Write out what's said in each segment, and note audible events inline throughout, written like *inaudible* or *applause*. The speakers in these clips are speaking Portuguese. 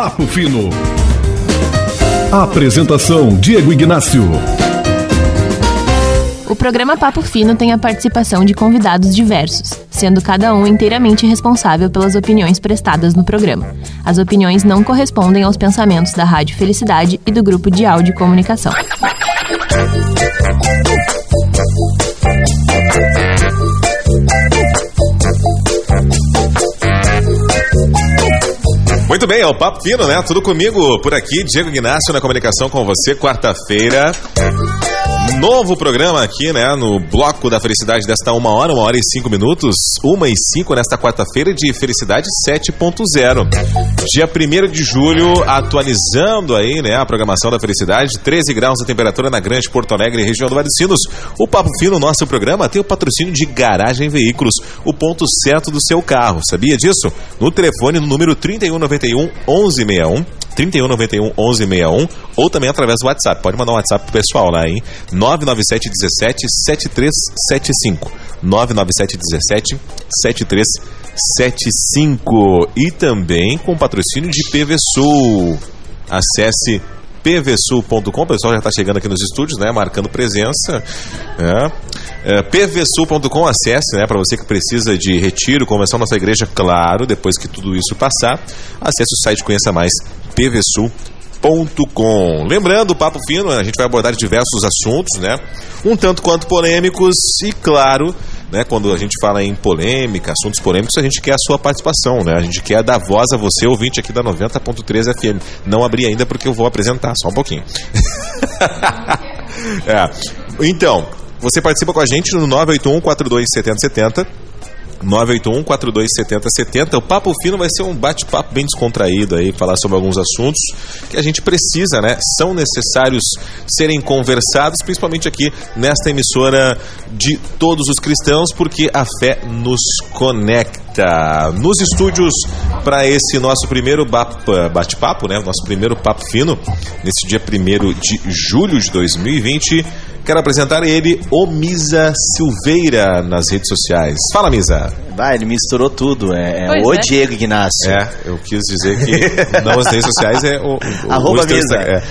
Papo Fino. Apresentação: Diego Ignácio. O programa Papo Fino tem a participação de convidados diversos, sendo cada um inteiramente responsável pelas opiniões prestadas no programa. As opiniões não correspondem aos pensamentos da Rádio Felicidade e do grupo de áudio e comunicação. Muito bem, é o Papo Fino, né? Tudo comigo por aqui, Diego Ignacio na comunicação com você, quarta-feira. Novo programa aqui, né? No Bloco da Felicidade desta uma hora, uma hora e cinco minutos, uma e cinco nesta quarta-feira de Felicidade 7.0. Dia 1 de julho, atualizando aí, né? A programação da Felicidade, 13 graus de temperatura na Grande Porto Alegre, região do Vale Sinos. O Papo Fino, nosso programa, tem o patrocínio de Garagem Veículos, o ponto certo do seu carro. Sabia disso? No telefone, no número 3191 1161. 3191 1161 ou também através do WhatsApp. Pode mandar um WhatsApp pro pessoal lá, hein? 997 17 7375. 997 17 7375. E também com patrocínio de PV Sul. Acesse pvsul.com, o pessoal já está chegando aqui nos estúdios, né, marcando presença. É. É, pvsul.com, acesse, né, para você que precisa de retiro, convenção nossa igreja, claro, depois que tudo isso passar, acesse o site Conheça Mais, pvsul.com. Lembrando, o Papo Fino, a gente vai abordar diversos assuntos, né, um tanto quanto polêmicos e, claro, né, quando a gente fala em polêmica, assuntos polêmicos, a gente quer a sua participação, né? A gente quer dar voz a você, ouvinte aqui da 90.3 FM. Não abri ainda porque eu vou apresentar, só um pouquinho. *laughs* é. Então, você participa com a gente no 981 42 7070 981 42 70 70. O Papo Fino vai ser um bate-papo bem descontraído aí, falar sobre alguns assuntos que a gente precisa, né? São necessários serem conversados, principalmente aqui nesta emissora de todos os cristãos, porque a fé nos conecta. Nos estúdios para esse nosso primeiro bate-papo, né? Nosso primeiro Papo Fino, nesse dia 1 de julho de 2020. Quero apresentar ele, o Misa Silveira, nas redes sociais. Fala, Misa. Vai, ele misturou tudo. É, é o é. Diego Ignacio. É, eu quis dizer que *laughs* não as redes sociais é o. o Arroba o Misa. É.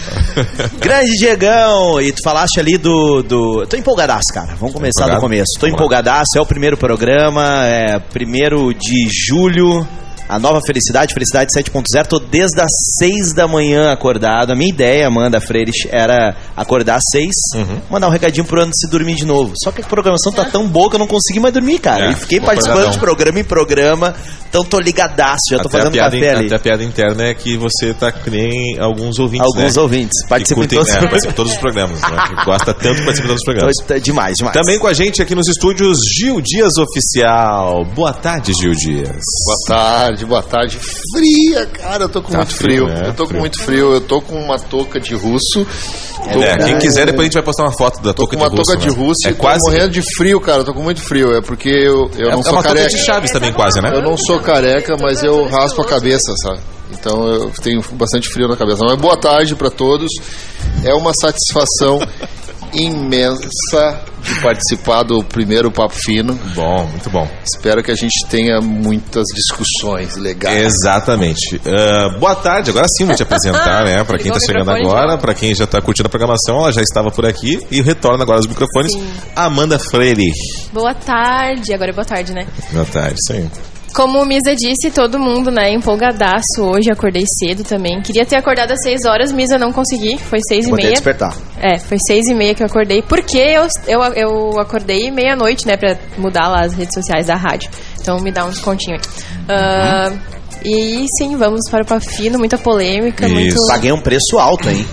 Grande Diegão! E tu falaste ali do. do... Tô empolgadaço, cara. Vamos começar do começo. Tô Vamos lá. empolgadaço, é o primeiro programa, é primeiro de julho. A nova Felicidade, Felicidade 7.0. Tô desde as 6 da manhã acordado. A minha ideia, Amanda Freires, era acordar às 6, Uhum. mandar um recadinho pro ano se dormir de novo. Só que a programação tá tão boa que eu não consegui mais dormir, cara. É, e fiquei participando acordadão. de programa em programa. Então tô ligadaço, já tô Até a, fazendo piada, café ali. até a piada interna é que você tá que nem alguns ouvintes. Alguns né? ouvintes. Participam de todos os é, todos os programas. Né? Que gosta tanto de participar de todos os programas. Tô- Demais, demais. Também com a gente aqui nos estúdios, Gil Dias Oficial. Boa tarde, Gil Dias. Boa tarde, boa tarde. Fria, cara, eu tô com Tá muito frio, frio. né? Eu tô Frio. com muito frio. Eu tô com uma touca de russo. Tô É, com- quem quiser, depois a gente vai postar uma foto da Tô touca com uma de russo. touca de né? russo É e tô quase. morrendo de frio, cara. Eu tô com muito frio. É porque eu, eu é, não é sou uma touca careca. de chaves também, quase, né? Eu não sou careca, mas eu raspo a cabeça, sabe? Então eu tenho bastante frio na cabeça. Mas boa tarde pra todos. É uma satisfação imensa de participar do primeiro Papo Fino. Bom, muito bom. Espero que a gente tenha muitas discussões legais. Exatamente. Ah, boa tarde, agora sim vou te apresentar, né? Pra *laughs* quem tá o chegando agora, pra quem já tá curtindo a programação, ela já estava por aqui e retorna agora os microfones. Amanda Freire. Boa tarde, agora é boa tarde, né? Boa tarde, sim. Como o Misa disse, todo mundo, né, empolgadaço hoje, acordei cedo também. Queria ter acordado às 6 horas, Misa não consegui, foi 6 e meia. despertar. É, foi 6 e meia que eu acordei, porque eu, eu, eu acordei meia-noite, né, pra mudar lá as redes sociais da rádio. Então me dá um descontinho aí. Ah, e sim, vamos para o Pafino, muita polêmica, Isso. muito... Paguei um preço alto, hein?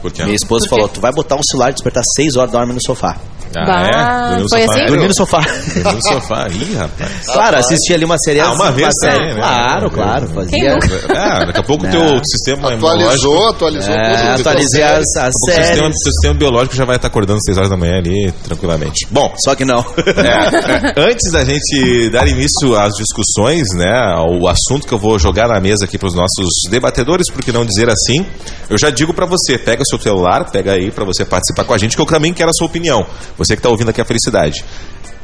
Por quê? Minha esposa Por quê? falou: tu vai botar um celular, despertar 6 horas, dorme no sofá. Ah, Bah, é? Dormiu no foi sofá? assim? Dormi no sofá. *laughs* Dormiu no sofá. Ih, rapaz. claro, assisti ali uma série. Ah, uma vez também, né? Claro, claro. Fazia. Ah, daqui a pouco o teu sistema Atualizou, imunológico- atualizou É, tudo. atualizei as, as pouco o sistema, séries. seu sistema biológico já vai estar acordando às 6 horas da manhã ali, tranquilamente. Bom, Só que não. *laughs* É, antes da gente dar início às discussões, né, o assunto que eu vou jogar na mesa aqui para os nossos debatedores, por que não dizer assim, eu já digo para você, pega o seu celular, pega aí para você participar com a gente, que eu também quero a sua opinião. Você que está ouvindo aqui a felicidade.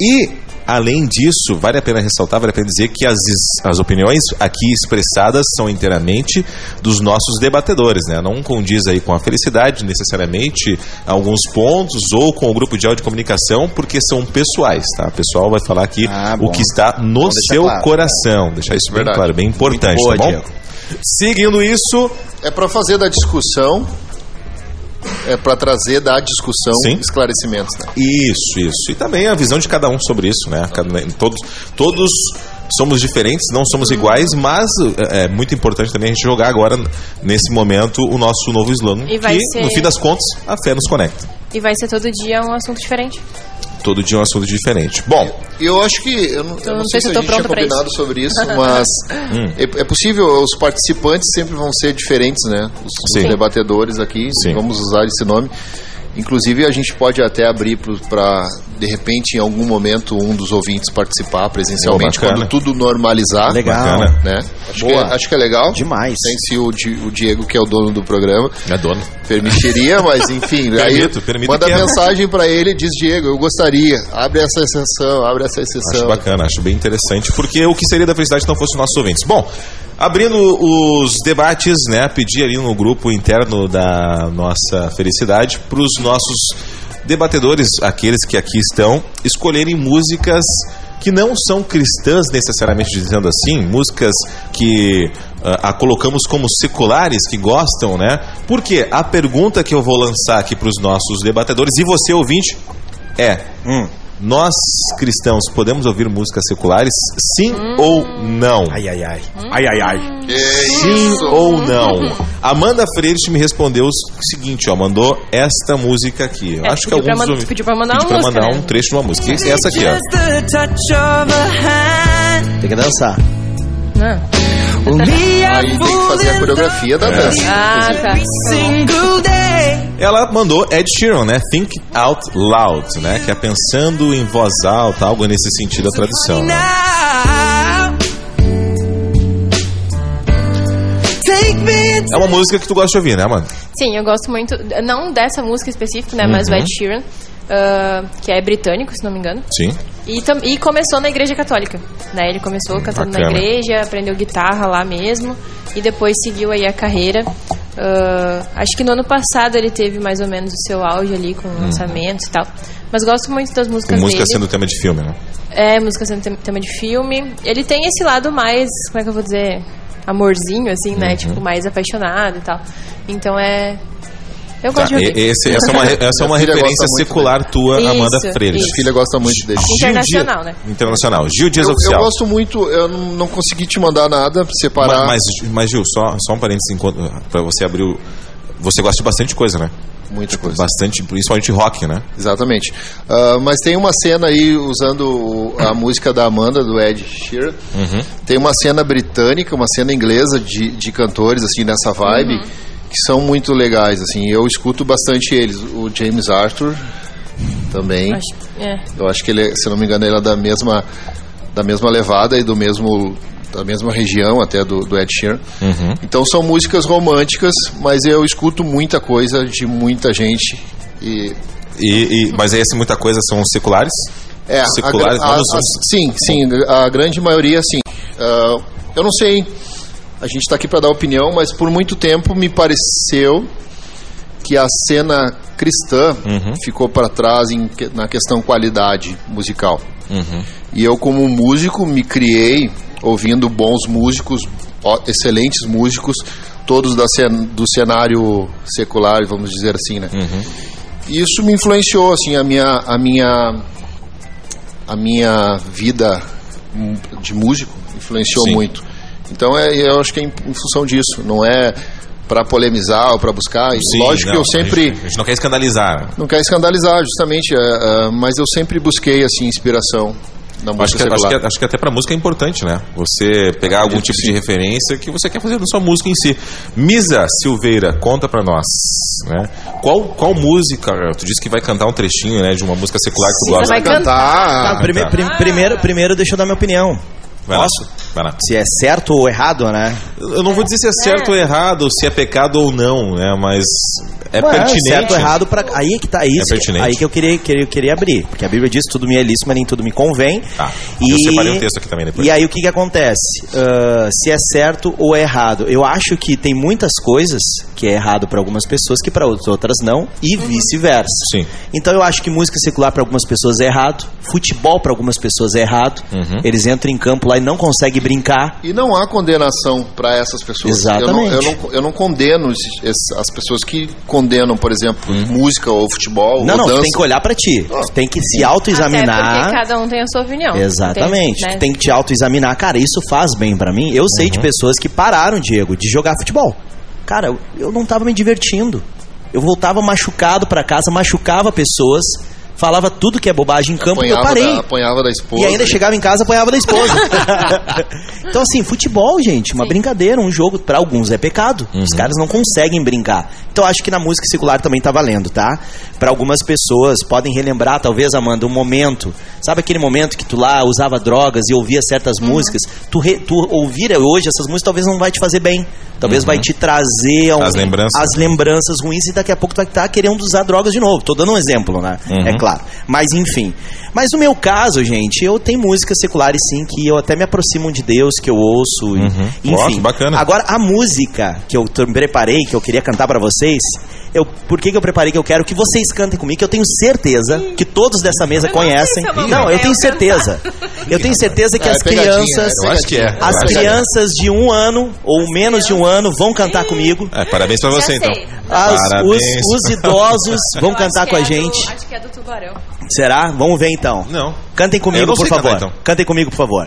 E, além disso, vale a pena ressaltar, vale a pena dizer que as, as opiniões aqui expressadas são inteiramente dos nossos debatedores, né? Não condiz aí com a felicidade, necessariamente, alguns pontos, ou com o grupo de áudio de comunicação, porque são pessoais, tá? O pessoal vai falar aqui Ah, o que está no seu claro. coração. Deixar isso bem Verdade. claro, bem importante, boa, tá bom? Diego. Seguindo isso, É para fazer da discussão, é para trazer da discussão Sim. esclarecimentos, né? Isso, isso. E também a visão de cada um sobre isso, né? Cada- Todos, todos somos diferentes, não somos iguais, mas é, é muito importante também a gente jogar agora, nesse momento, o nosso novo slogan. E vai que, ser- no fim das contas, a fé nos conecta. E vai ser todo dia um assunto diferente. Todo dia é um assunto diferente. Bom, eu acho que. Eu não, eu não sei se a eu tô gente tinha combinado sobre isso, *laughs* mas Hum. é, é possível, os participantes sempre vão ser diferentes, né? Os, os debatedores aqui, Sim. vamos usar esse nome. Inclusive, a gente pode até abrir para, de repente, em algum momento, um dos ouvintes participar presencialmente, Oh, quando tudo normalizar. Legal. Bacana. Né? Acho, que Boa. é, acho que é legal. Demais. Sem se o, Di- o Diego, que é o dono do programa, é dono. permitiria, mas enfim, *laughs* aí Permito, permito manda que é. mensagem para ele e diz Diego, eu gostaria, abre essa exceção, abre essa exceção. Acho bacana, acho bem interessante, porque o que seria da felicidade se não fosse os nossos ouvintes? Bom, abrindo os debates, né, pedir ali no grupo interno da nossa felicidade para os nossos debatedores, aqueles que aqui estão, escolherem músicas que não são cristãs necessariamente dizendo assim, músicas que ah, a colocamos como seculares, que gostam, né? Porque a pergunta que eu vou lançar aqui para os nossos debatedores e você ouvinte é: Hum. Nós cristãos podemos ouvir músicas seculares? Sim ou não? Ai, ai, ai. Ai, ai, ai. Que Sim isso? ou não? Amanda Freire me respondeu o seguinte, ó, mandou esta música aqui. É, acho que pra alguns ouvintes- pediu pra mandar pediu uma pra música, mandar né? um trecho de uma música. Essa aqui, ó. Tem que dançar. Não. Be Aí tem que fazer a coreografia da dança. Ah, tá. Ela mandou Ed Sheeran, né? Think Out Loud, né? Que é pensando em voz alta, algo nesse sentido a tradução. Né? É uma música que tu gosta de ouvir, né, Amanda? Sim, eu gosto muito, não dessa música específica, né, mas o Uhum. Ed Sheeran, ah, que é britânico, se não me engano. Sim. E, e começou na igreja católica, né? Ele começou cantando bacana. na igreja, aprendeu guitarra lá mesmo e depois seguiu aí a carreira. Ah, acho que no ano passado ele teve mais ou menos o seu auge ali com lançamentos e tal. Mas gosto muito das Com músicas música dele. sendo tema de filme, né? É, música sendo tem- tema de filme. Ele tem esse lado mais, como é que eu vou dizer, amorzinho assim, Uhum. né? Tipo mais apaixonado e tal. Então é eu Tá, gosto de ouvir. e- esse- essa é uma, *laughs* essa é uma referência secular tua, Isso, Amanda Freire. Minha filha gosta muito dele. Gil Internacional, Dias- né? Internacional. Gil Dias Eu, eu Oficial. gosto muito, eu não não consegui te mandar nada pra separar. mas, mas, mas, Gil, só, só um parênteses enquanto, pra você abrir o... Você gosta de bastante coisa, né? Muita coisa. Bastante, principalmente rock, né? Exatamente. Ah, mas tem uma cena aí usando a música da Amanda, do Ed Sheeran. Uhum. Tem uma cena britânica, uma cena inglesa de, de cantores, assim, nessa vibe, Uhum. Que são muito legais, assim. Eu escuto bastante eles. O James Arthur também. Acho, é. Eu acho que ele, é- se não me engano, ele é da mesma, da mesma levada e do mesmo da mesma região até do, do Ed Sheeran. Uhum. Então são músicas românticas, mas eu escuto muita coisa de muita gente e E, e- mas essa muita coisa são seculares? é, a seculares, a- vamos, a- sim, sim, a grande maioria sim. Ah, eu não sei, a gente está aqui para dar opinião, mas por muito tempo me pareceu que a cena cristã Uhum. ficou para trás em na questão qualidade musical. Uhum. E eu, como músico, me criei ouvindo bons músicos, excelentes músicos, todos da do cenário secular, vamos dizer assim, né? Uhum. E isso me influenciou, assim, a minha, a minha, a minha vida hum, de músico influenciou Sim. muito. Então, é, eu acho que é em, em função disso, não é para polemizar ou para buscar. Sim, Lógico não, que eu sempre A gente, a gente não quer escandalizar. não quero escandalizar, justamente, é, é, mas eu sempre busquei assim inspiração na Acho música que, acho, que, acho que até pra música é importante, né? Você pegar algum tipo de referência que você quer fazer na sua música em si. Misa Silveira, conta pra nós. Né? Qual, qual música? Tu disse que vai cantar um trechinho né, de uma música secular que tu Misa gosta. vai cantar. Prime- tá. prim- primeiro, primeiro, deixa eu dar minha opinião. Vai lá. Posso? Vai lá. Se é certo ou errado, né? Eu não vou dizer se é certo ou errado, se é pecado ou não, né? Mas é Ué, pertinente. Certo ou errado para aí é que tá isso. É pertinente. aí que eu queria, queria, queria abrir, porque a Bíblia diz tudo me é lícito, mas nem tudo me convém. Tá. Eu separei um texto aqui também depois. E aí o que que acontece? Ah, se é certo ou é errado? Eu acho que tem muitas coisas que é errado para algumas pessoas que para outras não e vice-versa. Sim. Então eu acho que música secular para algumas pessoas é errado, futebol para algumas pessoas é errado. Uhum. Eles entram em campo lá e não conseguem brincar. E não há condenação para essas pessoas. Exatamente. Eu não, eu não, eu não condeno esses- esses- as pessoas que condenam, por exemplo, música ou futebol Hum. Não, ou não, tu dança. tem que olhar para ti. Ah. Tu tem que se autoexaminar. porque cada um tem a sua opinião. Exatamente. Tem, né? Tu tem que te autoexaminar. Cara, isso faz bem pra mim. Eu sei de pessoas que pararam, Diego, de jogar futebol. Cara, eu- eu não tava me divertindo. Eu voltava machucado pra casa, machucava pessoas, falava tudo que é bobagem em campo, eu apanhava, parei. da, apanhava da esposa. E ainda chegava em casa e apanhava da esposa. *laughs* então, assim, futebol, gente, uma brincadeira, um jogo, pra alguns é pecado. Os caras não conseguem brincar. Então, acho que na música secular também tá valendo, tá? Pra algumas pessoas, podem relembrar, talvez, Amanda, um momento. Sabe aquele momento que tu lá usava drogas e ouvia certas músicas? Tu, re- tu ouvir hoje essas músicas talvez não vai te fazer bem. Talvez vai te trazer um- As lembranças. as lembranças ruins e daqui a pouco tu vai estar querendo usar drogas de novo. Tô dando um exemplo, né? Uhum. É claro. Mas enfim. Mas no meu caso, gente, eu tenho músicas seculares sim que eu até me aproximo de Deus, que eu ouço. Uhum. Enfim. Gosto, bacana. Agora, a música que eu preparei, que eu queria cantar pra vocês, eu, por que, que eu preparei que eu quero que vocês cantem comigo, que eu tenho certeza que todos dessa mesa Eu não conhecem. sei se é Não, eu tenho certeza. Eu tenho certeza que É, as pegadinha, crianças. Eu acho que é. As é. crianças de um ano ou menos de um ano vão cantar comigo. É, parabéns pra você, então. As- Parabéns. os, os idosos *laughs* vão Eu cantar com a do- gente. acho que é do Tubarão. Será? Vamos ver então. Não. Cantem comigo, não por sei cantar, favor. então. Cantem comigo, por favor.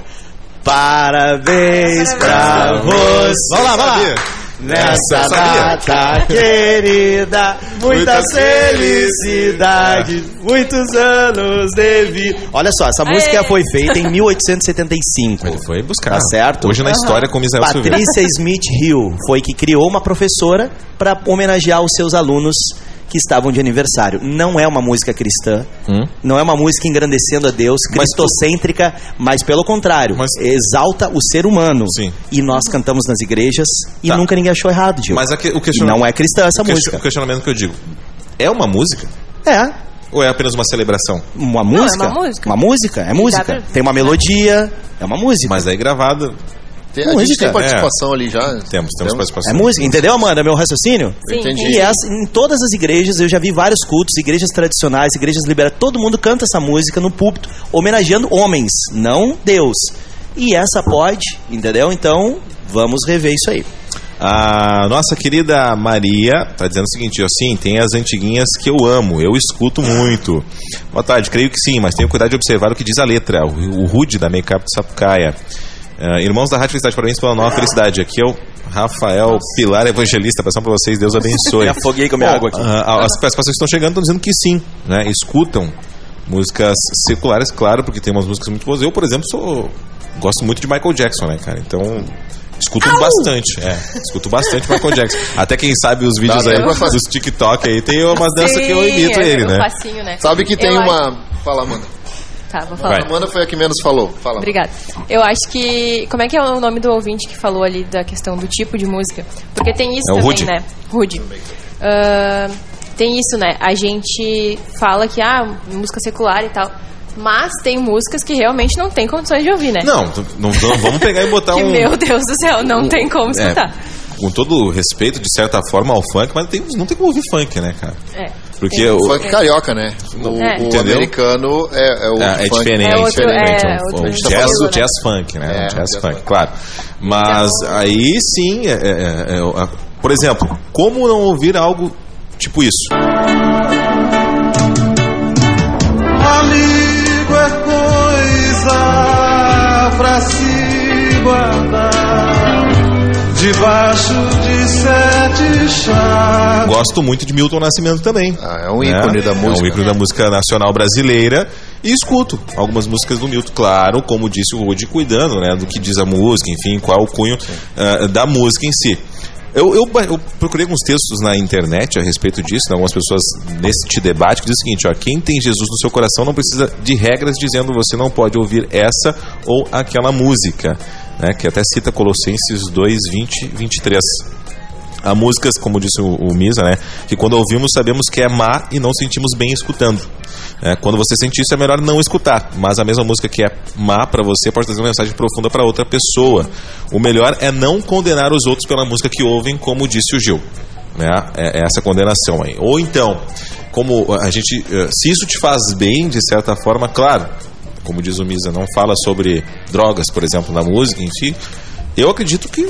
Parabéns pra você. Vamos lá, vamos lá. Nessa data querida, muitas felicidades, muitos anos de vida. Olha só, essa música Aê. foi feita em 1875. Ele foi buscar. Tá certo? Hoje na história com Misael Silveira. Patrícia Smith Hill foi que criou uma professora para homenagear os seus alunos que estavam de aniversário. Não é uma música cristã, Hum? não é uma música engrandecendo a Deus, Mas tu- cristocêntrica, mas pelo contrário, Mas- exalta o ser humano. Sim. E nós cantamos nas igrejas e Tá. nunca ninguém achou errado, Gil. Mas aqui, o E questionamento. não é cristã essa o música. O questionamento que eu digo. É uma música? É. Ou é apenas uma celebração? Uma é música? uma música. Uma música, é música. pra- Tem uma melodia, é uma música. Mas aí gravada. Tem, a gente música. tem participação ali já. Temos, temos participação. É música, entendeu, Amanda? Meu raciocínio? Sim, Entendi. E essa, em todas as igrejas, eu já vi vários cultos, igrejas tradicionais, igrejas liberais, todo mundo canta essa música no púlpito, homenageando homens, não Deus. E essa pode, entendeu? Então, vamos rever isso aí. A nossa querida Maria tá dizendo o seguinte, ó, sim, tem as antiguinhas que eu amo, eu escuto muito. Boa tarde, creio que sim, mas tenho cuidado de observar o que diz a letra, o, o Rude da Makeup de Sapucaia. Ah, irmãos da Rádio Felicidade, parabéns pela nova felicidade. Aqui é o Rafael Pilar Evangelista, passando para vocês, Deus abençoe. *laughs* Me afoguei com a minha Bom, água aqui. ah, as participações que estão chegando estão dizendo que sim, né? Escutam músicas seculares, claro, porque tem umas músicas muito boas. Eu, por exemplo, sou gosto muito de Michael Jackson, né, cara? Então, escuto bastante, é, escuto bastante Michael Jackson. Até quem sabe os vídeos Dá aí dos TikTok aí, tem umas danças que eu Sim, imito é ele, um né? facinho, né? Sabe que tem Eu uma. Fala, Amanda. Tá, vou falar. Vai. A Amanda foi a que menos falou. Fala. Obrigada. Eu acho que. Como é que é o nome do ouvinte que falou ali da questão do tipo de música? Porque tem isso É também, Rude. né? Rude. Ah, tem isso, né? A gente fala que, ah, música secular e tal. Mas tem músicas que realmente não tem condições de ouvir, né? Não, não, não vamos pegar e botar *laughs* que, um meu Deus do céu, não tem como é, escutar. com todo o respeito, de certa forma, ao funk, mas tem, não tem como ouvir funk, né, cara? É. Porque o- Funk carioca, né? O, É. o americano é, é o É, é funk. diferente. É outro- diferente. é o estilo, jazz, né? o jazz funk, né? É, o jazz jazz funk, funk. claro. Mas aí sim, é- é- é- é- por exemplo, como não ouvir algo tipo isso? Amigo é coisa pra se guardar debaixo de sete chaves. Gosto muito de Milton Nascimento também. Ah, é um ícone né? da É um música. ícone da música nacional brasileira. E escuto algumas músicas do Milton, claro, como disse o Rudy, cuidando né, do que diz a música, enfim, qual é o cunho ah, da música em si. Eu, eu, eu procurei alguns textos na internet a respeito disso, né? algumas pessoas neste debate que diz o seguinte: ó, quem tem Jesus no seu coração não precisa de regras dizendo você não pode ouvir essa ou aquela música, né? que até cita Colossenses 2, 20, 23. Há músicas, como disse o, o Misa, né? Que quando ouvimos sabemos que é má e não sentimos bem escutando. É, quando você sente isso é melhor não escutar. Mas a mesma música que é má para você pode trazer uma mensagem profunda para outra pessoa. O melhor é não condenar os outros pela música que ouvem, como disse o Gil. Né? É, é essa condenação aí. Ou então, como a gente, eh, se isso te faz bem de certa forma, claro. Como diz o Misa, não fala sobre drogas, por exemplo, na música em si. Eu acredito que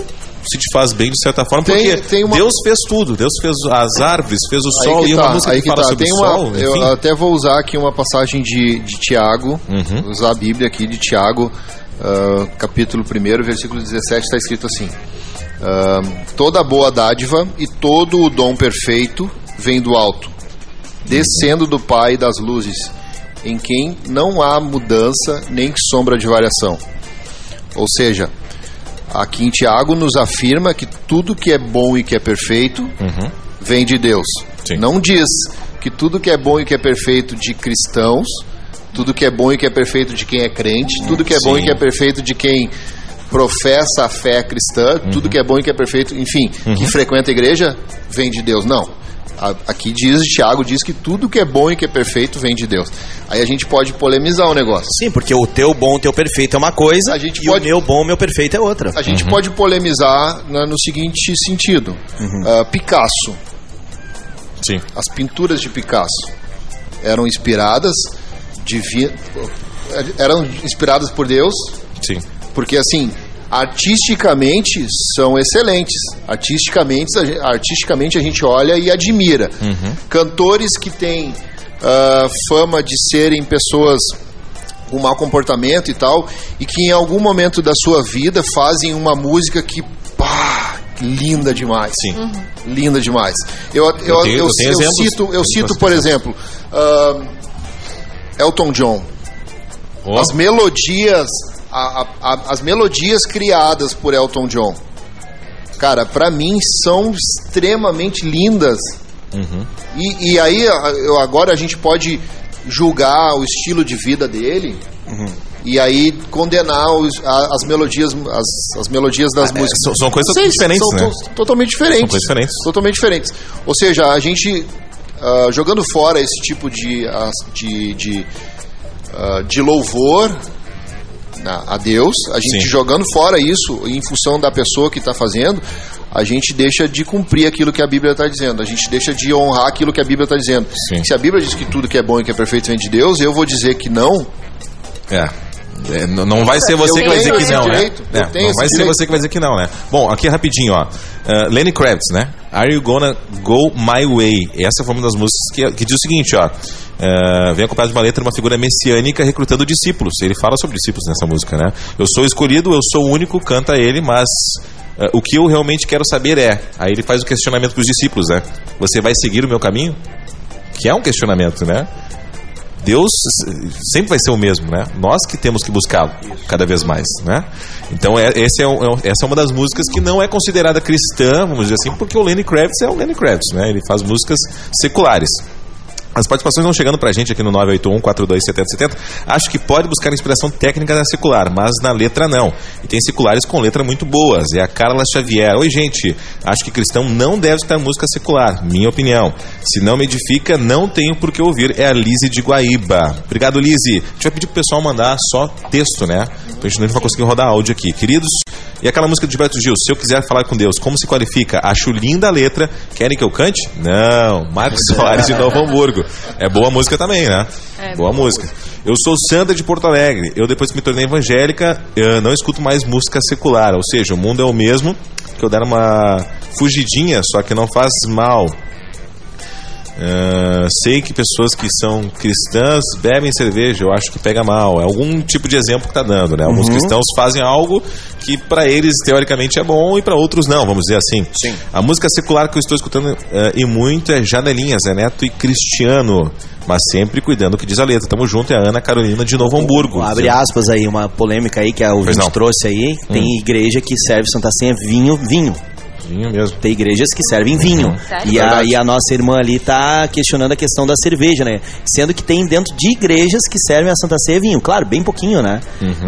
se te faz bem de certa forma, Tem- porque tem uma- Deus fez tudo. Deus fez as árvores, fez o sol que e tá, uma música aí que, fala tá. sobre Tem o uma, sol. eu enfim. até vou usar aqui uma passagem de, de Tiago, Uhum. usar a Bíblia aqui de Tiago, ah, capítulo 1, versículo 17, está escrito assim: ah, Toda boa dádiva e todo o dom perfeito vem do alto, descendo do Pai das luzes, em quem não há mudança nem sombra de variação. Ou seja, aqui em Tiago nos afirma que tudo que é bom e que é perfeito vem de Deus. Uhum. Sim. Não diz que tudo que é bom e que é perfeito de cristãos, tudo que é bom e que é perfeito de quem é crente, tudo que é bom Sim. e que é perfeito de quem professa a fé cristã, tudo que é bom e que é perfeito, enfim, que frequenta a igreja, vem de Deus. Não. Aqui diz, Tiago diz que tudo que é bom e que é perfeito vem de Deus. Aí a gente pode polemizar o negócio. Sim, porque o teu bom, o teu perfeito é uma coisa A gente e pode- o meu bom, o meu perfeito é outra. A gente pode polemizar né, no seguinte sentido: Ah, Picasso, Sim. as pinturas de Picasso eram inspiradas divi- eram inspiradas por Deus, Sim. porque assim artisticamente são excelentes. Artisticamente, a artisticamente a gente olha e admira. Cantores que têm ah, fama de serem pessoas com mau comportamento e tal, e que em algum momento da sua vida fazem uma música que pá, linda demais. Sim. Linda demais. Eu, eu, Eu tenho- eu, eu eu cito, eu cito por exemplo, ah, Elton John. Ó, As melodias, a- a- as melodias criadas por Elton John, cara, pra mim são extremamente lindas. Uhum. E, e aí, eu- agora a gente pode julgar o estilo de vida dele. E aí condenar os- a- as melodias, as, as melodias das músicas. É, são- são coisas diferentes, são né? to- totalmente diferentes. São coisas diferentes. Totalmente diferentes. Ou seja, a gente ah, jogando fora esse tipo de ah, de, de, ah, de louvor a Deus, a gente Sim. jogando fora isso em função da pessoa que está fazendo, a gente deixa de cumprir aquilo que a Bíblia está dizendo, a gente deixa de honrar aquilo que a Bíblia está dizendo. Sim. Se a Bíblia diz que tudo que é bom e que é perfeito vem de Deus, eu vou dizer que não. É. É, não vai ser você Eu que vai dizer que não, direito, né? É, não vai ser direito. você que vai dizer que não, né? Bom, aqui rapidinho, ó. Uh, Lenny Kravitz, né? Are You Gonna Go My Way? Essa foi uma das músicas que, que diz o seguinte, ó. Uh, vem acompanhado de uma letra de uma figura messiânica recrutando discípulos. Ele fala sobre discípulos nessa música, né? Eu sou escolhido, eu sou o único, canta ele, mas uh, o que eu realmente quero saber é. Aí ele faz o questionamento para os discípulos, né? Você vai seguir o meu caminho? Que é um questionamento, né? Deus sempre vai ser o mesmo, né? Nós que temos que buscá-lo cada vez mais, né? Então é, é é essa é uma das músicas que não é considerada cristã, vamos dizer assim, porque o Lenny Kravitz é o Lenny Kravitz, né? Ele faz músicas seculares. As participações vão chegando pra gente aqui no 981-427070. Acho que pode buscar inspiração técnica na secular, mas na letra não. E tem seculares com letra muito boas. É a Carla Xavier. Oi, gente. Acho que cristão não deve escutar música secular. Minha opinião. Se não me edifica, não tenho por que ouvir. É a Lise de Guaíba. Obrigado, Lise. A gente vai pedir pro pessoal mandar só texto, né? Então a gente não vai conseguir rodar áudio aqui. Queridos, e aquela música de Gilberto Gil, Se Eu Quiser Falar com Deus, como se qualifica? Acho linda a letra. Querem que eu cante? Não. Marcos Soares de Novo Hamburgo. É boa música também, né? É, boa música. Eu sou Sandra de Porto Alegre. Eu, depois que me tornei evangélica, eu não escuto mais música secular. Ou seja, o mundo é o mesmo. Que eu der uma fugidinha, só que não faz mal. Ah, sei que pessoas que são cristãs bebem cerveja, eu acho que pega mal. É algum tipo de exemplo que tá dando, né? Alguns cristãos fazem algo que para eles teoricamente é bom e para outros não, vamos dizer assim. Sim. A música secular que eu estou escutando ah, e muito é Janelinhas, é Neto e Cristiano, mas sempre cuidando do que diz a letra. Tamo junto, é a Ana Carolina de Novo Hamburgo. Abre aspas aí, uma polêmica aí que a ouvinte não. Hum. trouxe aí. Tem igreja que serve Santa Ceia vinho, vinho. Vinho mesmo. Tem igrejas que servem vinho. Sério? E a, e a nossa irmã ali tá questionando a questão da cerveja, né? Sendo que tem dentro de igrejas que servem a Santa Ceia vinho. Claro, bem pouquinho, né?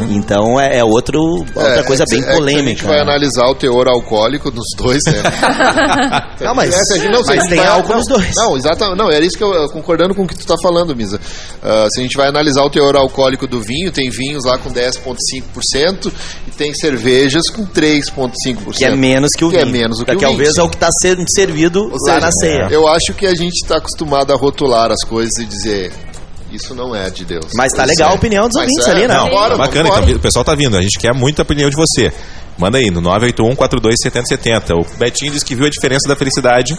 Então é, é outro, outra É, coisa é que- bem é que A gente polêmica. vai né? analisar o teor alcoólico dos dois, né? *laughs* Não, mas, É, se a gente- não, mas tem vai- álcool nos dois. Não, exatamente. Não, era isso que eu, concordando com o que tu tá falando, Misa. Ah, se a gente vai analisar o teor alcoólico do vinho, tem vinhos lá com 10,5% e tem cervejas com 3,5%. Que é menos que o Que vinho. É menos do que o Talvez é o que está sendo servido Ou lá seja, na ceia. Eu acho que a gente está acostumado a rotular as coisas e dizer isso não é de Deus. Mas tá Pois legal é. a opinião dos Mas ouvintes é, ali, né? não, bora, Bacana, então, o pessoal tá vindo. A gente quer muita opinião de você. Manda aí no 981 42 7070. O Betinho disse que viu a diferença da felicidade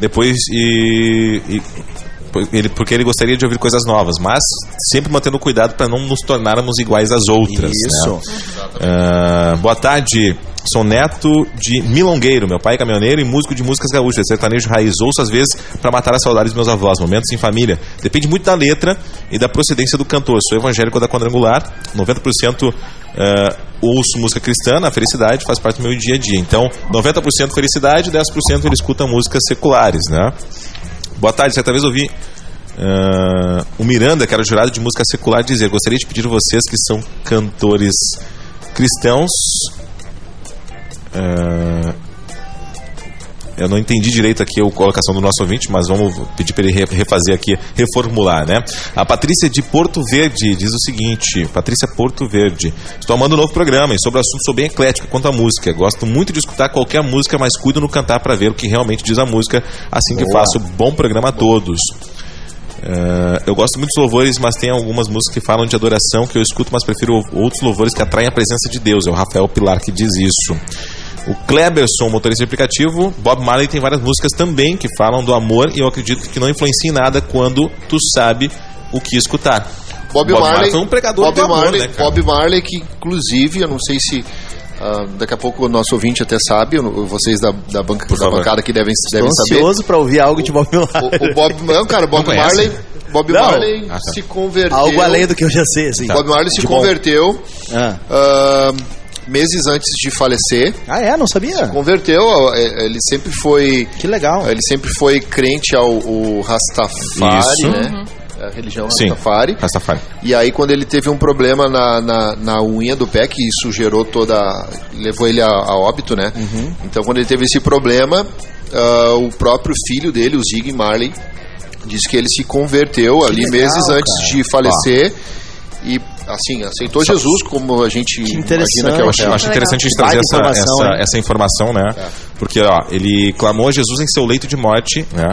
depois e. e- ele, porque ele gostaria de ouvir coisas novas, mas sempre mantendo cuidado para não nos tornarmos iguais às outras. Isso. né? Ah, boa tarde, sou neto de Milongueiro. Meu pai é caminhoneiro e músico de músicas gaúchas, sertanejo raiz. Ouço às vezes para matar a saudade dos meus avós, momentos em família. Depende muito da letra e da procedência do cantor. Sou evangélico da quadrangular, 90% ah, ouço música cristã, a felicidade faz parte do meu dia a dia. Então, 90% felicidade, 10% ele escuta músicas seculares, né? Boa tarde, certa vez ouvi ah, o Miranda, que era jurado de música secular, dizer: Gostaria de pedir a vocês que são cantores cristãos. ah, eu não entendi direito aqui a colocação do nosso ouvinte, mas vamos pedir para ele re- refazer aqui, reformular, né? A Patrícia de Porto Verde diz o seguinte: Patrícia Porto Verde, estou amando um novo programa e sobre o assunto sou bem eclética quanto à música. Gosto muito de escutar qualquer música, mas cuido no cantar para ver o que realmente diz a música, assim que faço. Bom programa a todos. Eh, eu gosto muito dos louvores, mas tem algumas músicas que falam de adoração que eu escuto, mas prefiro outros louvores que atraem a presença de Deus. É o Rafael Pilar que diz isso. O Kleberson, motorista de aplicativo, Bob Marley tem várias músicas também que falam do amor e eu acredito que não influencia em nada quando tu sabe o que escutar. Bob, Bob Marley, Marley foi um pregador Bob do amor, Marley, né, cara? Bob Marley, que inclusive, eu não sei se ah, daqui a pouco o nosso ouvinte até sabe, vocês da, da, banca, da bancada que devem, Estou devem saber. ansioso para ouvir algo de Bob Marley. O, o Bob, não, cara, Bob Não? Marley, Bob Não. Marley Ah, tá. se converteu. Algo além do que eu já sei, assim. Bob Marley se De converteu Ah. ah, meses antes de falecer. Ah, é? Não sabia? Converteu, eh, ele sempre foi Que legal. ele sempre foi crente ao, ao Rastafari, Isso. né? A religião Sim. Rastafari. Rastafari. E aí, quando ele teve um problema na, na, na unha do pé, que isso gerou toda. levou ele a, a óbito, né? Então, quando ele teve esse problema, ah, o próprio filho dele, o Zig Marley, disse que ele se converteu ali legal, meses antes cara. de falecer. E, assim, aceitou Jesus como a gente imagina que é Eu acho, acho interessante a gente trazer essa, informação, essa, essa informação, né? Porque, ó, ele clamou a Jesus em seu leito de morte, né?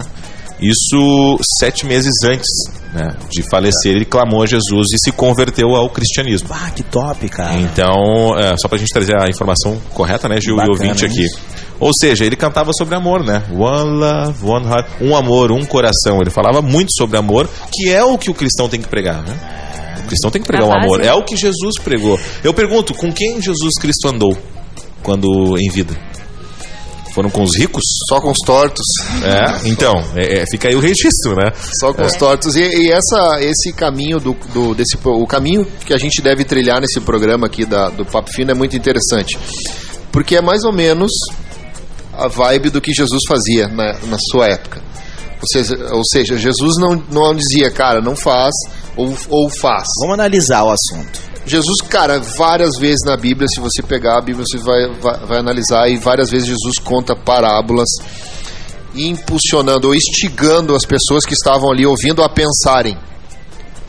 Isso sete meses antes né, de falecer, ele clamou a Jesus e se converteu ao cristianismo. Ah, que top, cara. Então, é, só pra gente trazer a informação correta, né, Gil, e Bacana, ouvinte hein? aqui. Ou seja, ele cantava sobre amor, né? One love, one heart, um amor, um coração. Ele falava muito sobre amor, que é o que o cristão tem que pregar, né? O cristão tem que pregar o amor. É o que Jesus pregou. Eu pergunto, com quem Jesus Cristo andou quando em vida? Foram com os ricos? Só com os tortos. É, então, é, é, fica aí o registro, né? Só com os tortos. E, e essa, esse caminho do, do- desse, o caminho que a gente deve trilhar nesse programa aqui da, do Papo Fino é muito interessante. Porque é mais ou menos a vibe do que Jesus fazia na, na sua época. Ou seja, ou seja, Jesus não, não dizia, cara, não faz ou, ou faz. Vamos analisar o assunto. Jesus, cara, várias vezes na Bíblia, se você pegar a Bíblia, você vai, vai, vai analisar, e várias vezes Jesus conta parábolas, impulsionando ou instigando as pessoas que estavam ali ouvindo a pensarem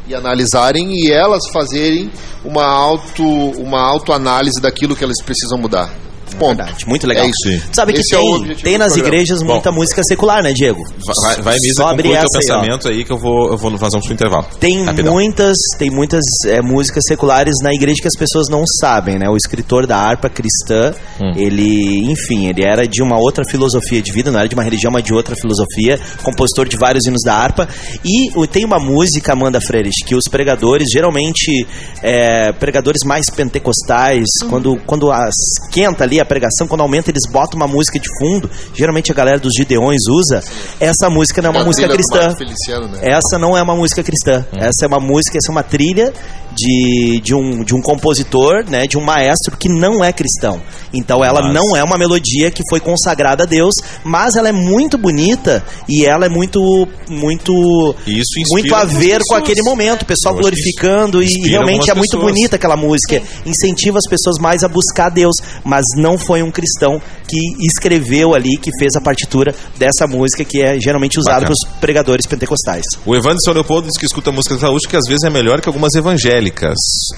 e analisarem e elas fazerem uma auto uma autoanálise daquilo que elas precisam mudar. Ponto. Verdade, muito legal. É isso. Sabe que Esse é o tem, objetivo tem nas igrejas muita música secular, né, Diego? Vai, vai Misa, Só abrir conclui teu essa aí, pensamento aí, que eu vou, eu vou vamos pro intervalo. Tem Rapidão. muitas, tem muitas é, músicas seculares na igreja que as pessoas não sabem, né? O escritor da harpa cristã, Hum. ele, enfim, ele era de uma outra filosofia de vida, não era de uma religião, mas de outra filosofia, compositor de vários hinos da harpa. E tem uma música, Amanda Freires, que os pregadores, geralmente é, pregadores mais pentecostais, quando, quando as, esquenta ali a pregação, quando aumenta, eles botam uma música de fundo. Geralmente a galera dos Gideões usa. Essa música não é uma música cristã. Feliciano, né? Essa não é uma música cristã. Essa é uma música, essa é uma trilha de, de, um, de um compositor, né, de um maestro que não é cristão. Então ela Mas- não é uma melodia que foi consagrada a Deus, mas ela é muito bonita e ela é muito muito isso muito a ver com aquele momento, o pessoal glorificando e realmente é muito pessoas. bonita aquela música, incentiva as pessoas mais a buscar Deus, mas não foi um cristão que escreveu ali, que fez a partitura dessa música que é geralmente usada pelos pregadores pentecostais. O Evandro São Leopoldo diz que escuta músicas gaúchas que às vezes é melhor que algumas evangélicas.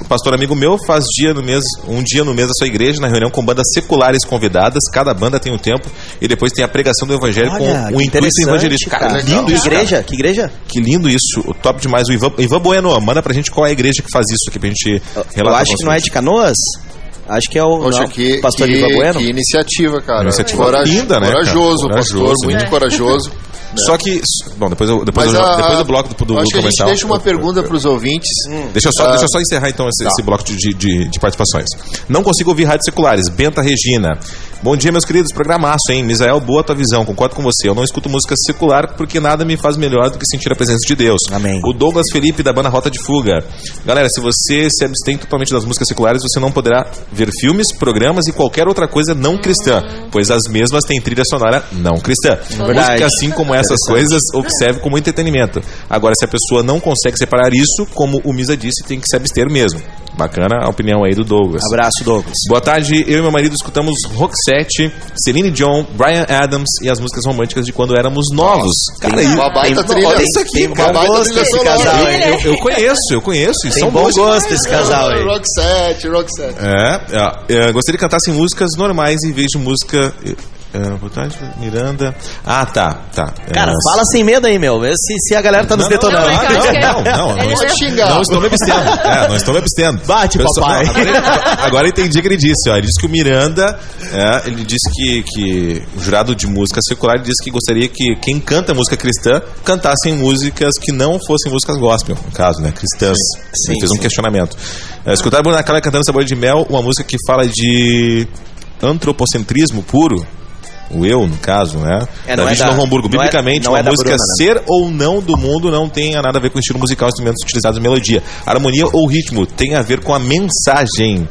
O pastor amigo meu faz dia no mês, um dia no mês da sua igreja, na reunião com bandas seculares convidadas. Cada banda tem um tempo e depois tem a pregação do evangelho com o que intuito evangelístico. Cara, cara. que lindo que isso, cara. igreja? Que igreja? Que lindo isso. O top demais. O Ivan, Ivan Bueno, manda pra gente qual é a igreja que faz isso aqui pra gente Eu relatar. acho que não é de Canoas. Acho que é o Poxa, não, que, pastor que, Ivan Bueno. que iniciativa, cara. Iniciativa linda, né, cara? Corajoso, Corajoso, pastor, né? muito corajoso. Só que. Bom, depois, eu, depois, eu- a- depois do bloco do, do acho que a deixa uma eu- pergunta para os ouvintes. Deixa eu, só, Ah, deixa eu só encerrar então esse, tá. esse bloco de, de, de participações. Não consigo ouvir rádios seculares. Benta Regina. Bom dia, meus queridos. Programaço, hein? Misael, boa tua visão. Concordo com você. Eu não escuto música secular porque nada me faz melhor do que sentir a presença de Deus. Amém. O Douglas Felipe, da banda Rota de Fuga. Galera, se você se abstém totalmente das músicas seculares, você não poderá ver filmes, programas e qualquer outra coisa não cristã, pois as mesmas têm trilha sonora não cristã. Verdade. Música, assim como essas coisas, observe como entretenimento. Agora, se a pessoa não consegue separar isso, como o Misa disse, tem que se abster mesmo. Bacana a opinião aí do Douglas. Abraço, Douglas. Boa tarde, eu e meu marido escutamos Roxette, Celine Dion, Brian Adams e as músicas românticas de quando éramos novos. Cara, Tem- e- Uma baita tem- trilha. olha isso aqui, tem cara. bom Baita gosto trilha esse casal, hein? eu, eu conheço, eu conheço. Tem são bom bons gosto esse casal aí. Rock 7, Rock 7. É, é, é, gostaria que cantassem músicas normais em vez de música. Boa tarde, Miranda. Ah, tá, tá. Cara, É, fala sem medo aí, meu. Se, se a galera tá nos Não, não, detonando. não, não, não, não, não, xingar. não estou me abstendo. *laughs* É, não estou me abstendo. Bate, Pessoal, papai. não, agora, agora eu entendi o que ele disse. Ó. Ele disse que o Miranda, é, ele disse que, que o jurado de música secular disse que gostaria que quem canta música cristã cantassem músicas que não fossem músicas gospel, no caso, né? Cristãs. Sim, ele fez um sim. questionamento. É, escutar a Bruna Cala cantando Sabor de Mel, uma música que fala de antropocentrismo puro. O eu, no caso, né? É, não David é da- Novo Hamburgo. não é- Biblicamente, não uma é da música Bruna, né? ser ou não do mundo não tem nada a ver com o estilo musical, instrumentos utilizados em melodia. Harmonia ou ritmo tem a ver com a mensagem.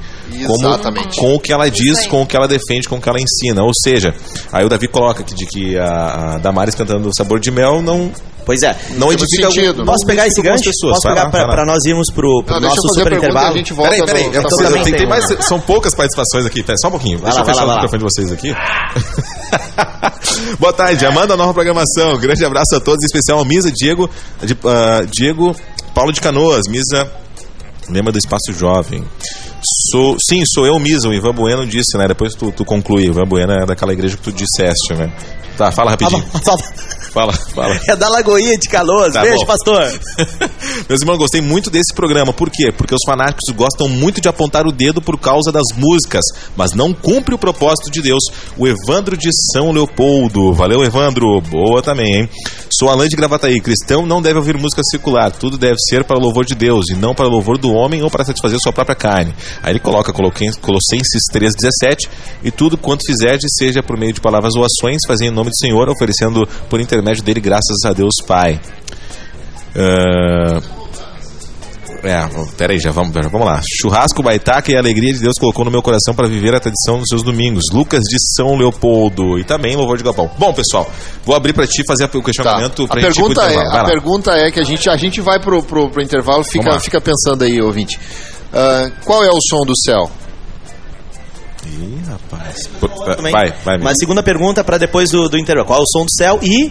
Como, Exatamente. com o que ela diz, com o que ela defende, com o que ela ensina. Ou seja, aí o Davi coloca aqui de que a, a Damares cantando Sabor de Mel não, Pois é. não edifica sentido. não Posso pegar esse gancho? pessoas. Posso pegar pra nós irmos pro, pro Não, nosso super intervalo? Peraí, peraí, no- eu preciso- tem, tem mais, são poucas participações aqui. Pera, só um pouquinho. Vai Deixa lá, eu fechar lá, o microfone de vocês aqui. *laughs* Boa tarde, Amanda, nova programação. Grande abraço a todos, em especial ao Misa, Diego, de- ah, Diego Paulo de Canoas. Misa, lembra do Espaço Jovem. Sou, sim, sou eu, Misa. O Ivan Bueno disse, né? Depois tu, tu conclui. O Ivan Bueno é daquela igreja que tu disseste, né? Tá, fala rapidinho. Fala, fala. É da Lagoinha de Caloas. Tá Beijo, bom. pastor. *laughs* Meus irmãos, gostei muito desse programa. Por quê? Porque os fanáticos gostam muito de apontar o dedo por causa das músicas, mas não cumpre o propósito de Deus. O Evandro de São Leopoldo. Valeu, Evandro. Boa também, hein? Sou Alain de Gravataí. Cristão não deve ouvir música secular. Tudo deve ser para o louvor de Deus e não para o louvor do homem ou para satisfazer sua própria carne. Aí ele coloca Colossenses 3,17 e tudo quanto fizerdes, seja por meio de palavras ou ações, fazendo em nome do Senhor, oferecendo por intermédio dele graças a Deus Pai. Ah, é, peraí, já vamos, já vamos lá. Churrasco, baitaca e a alegria de Deus colocou no meu coração para viver a tradição nos seus domingos. Lucas de São Leopoldo e também louvor de Galpão. Bom, pessoal, vou abrir para ti fazer o Tá. questionamento A pra gente ir pro pergunta, é. Vai a lá. pergunta é que a gente, a gente vai pro, pro, pro intervalo, fica, fica pensando aí, ouvinte. Ah, qual é o som do céu? Ih, rapaz. Também. Vai, vai. Uma segunda pergunta para depois do, do intervalo. Qual é o som do céu? E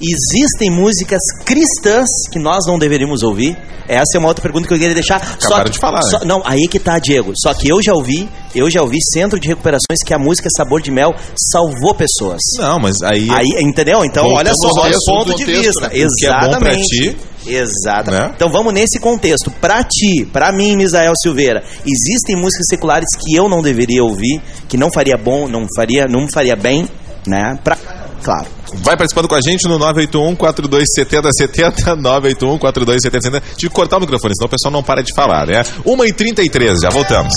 existem músicas cristãs que nós não deveríamos ouvir? Essa é uma outra pergunta que eu queria deixar. Acabaram que- de falar, né? só- Não, aí que tá, Diego. Só que eu já ouvi, eu já ouvi centro de recuperações que a música Sabor de Mel salvou pessoas. Não, mas aí. Aí, entendeu? Então, olha só, olha o contexto, ponto de vista. né? Que é bom pra Exatamente. ti, Exato. né? Então vamos nesse contexto. Pra ti, pra mim, Misael Silveira, existem músicas seculares que eu não deveria ouvir, que não faria bom, não faria, não faria bem, né? Pra, claro. Vai participando com a gente no 981-427070, 981-427070. Tive que cortar o microfone, senão o pessoal não para de falar, né? 1h33, já voltamos.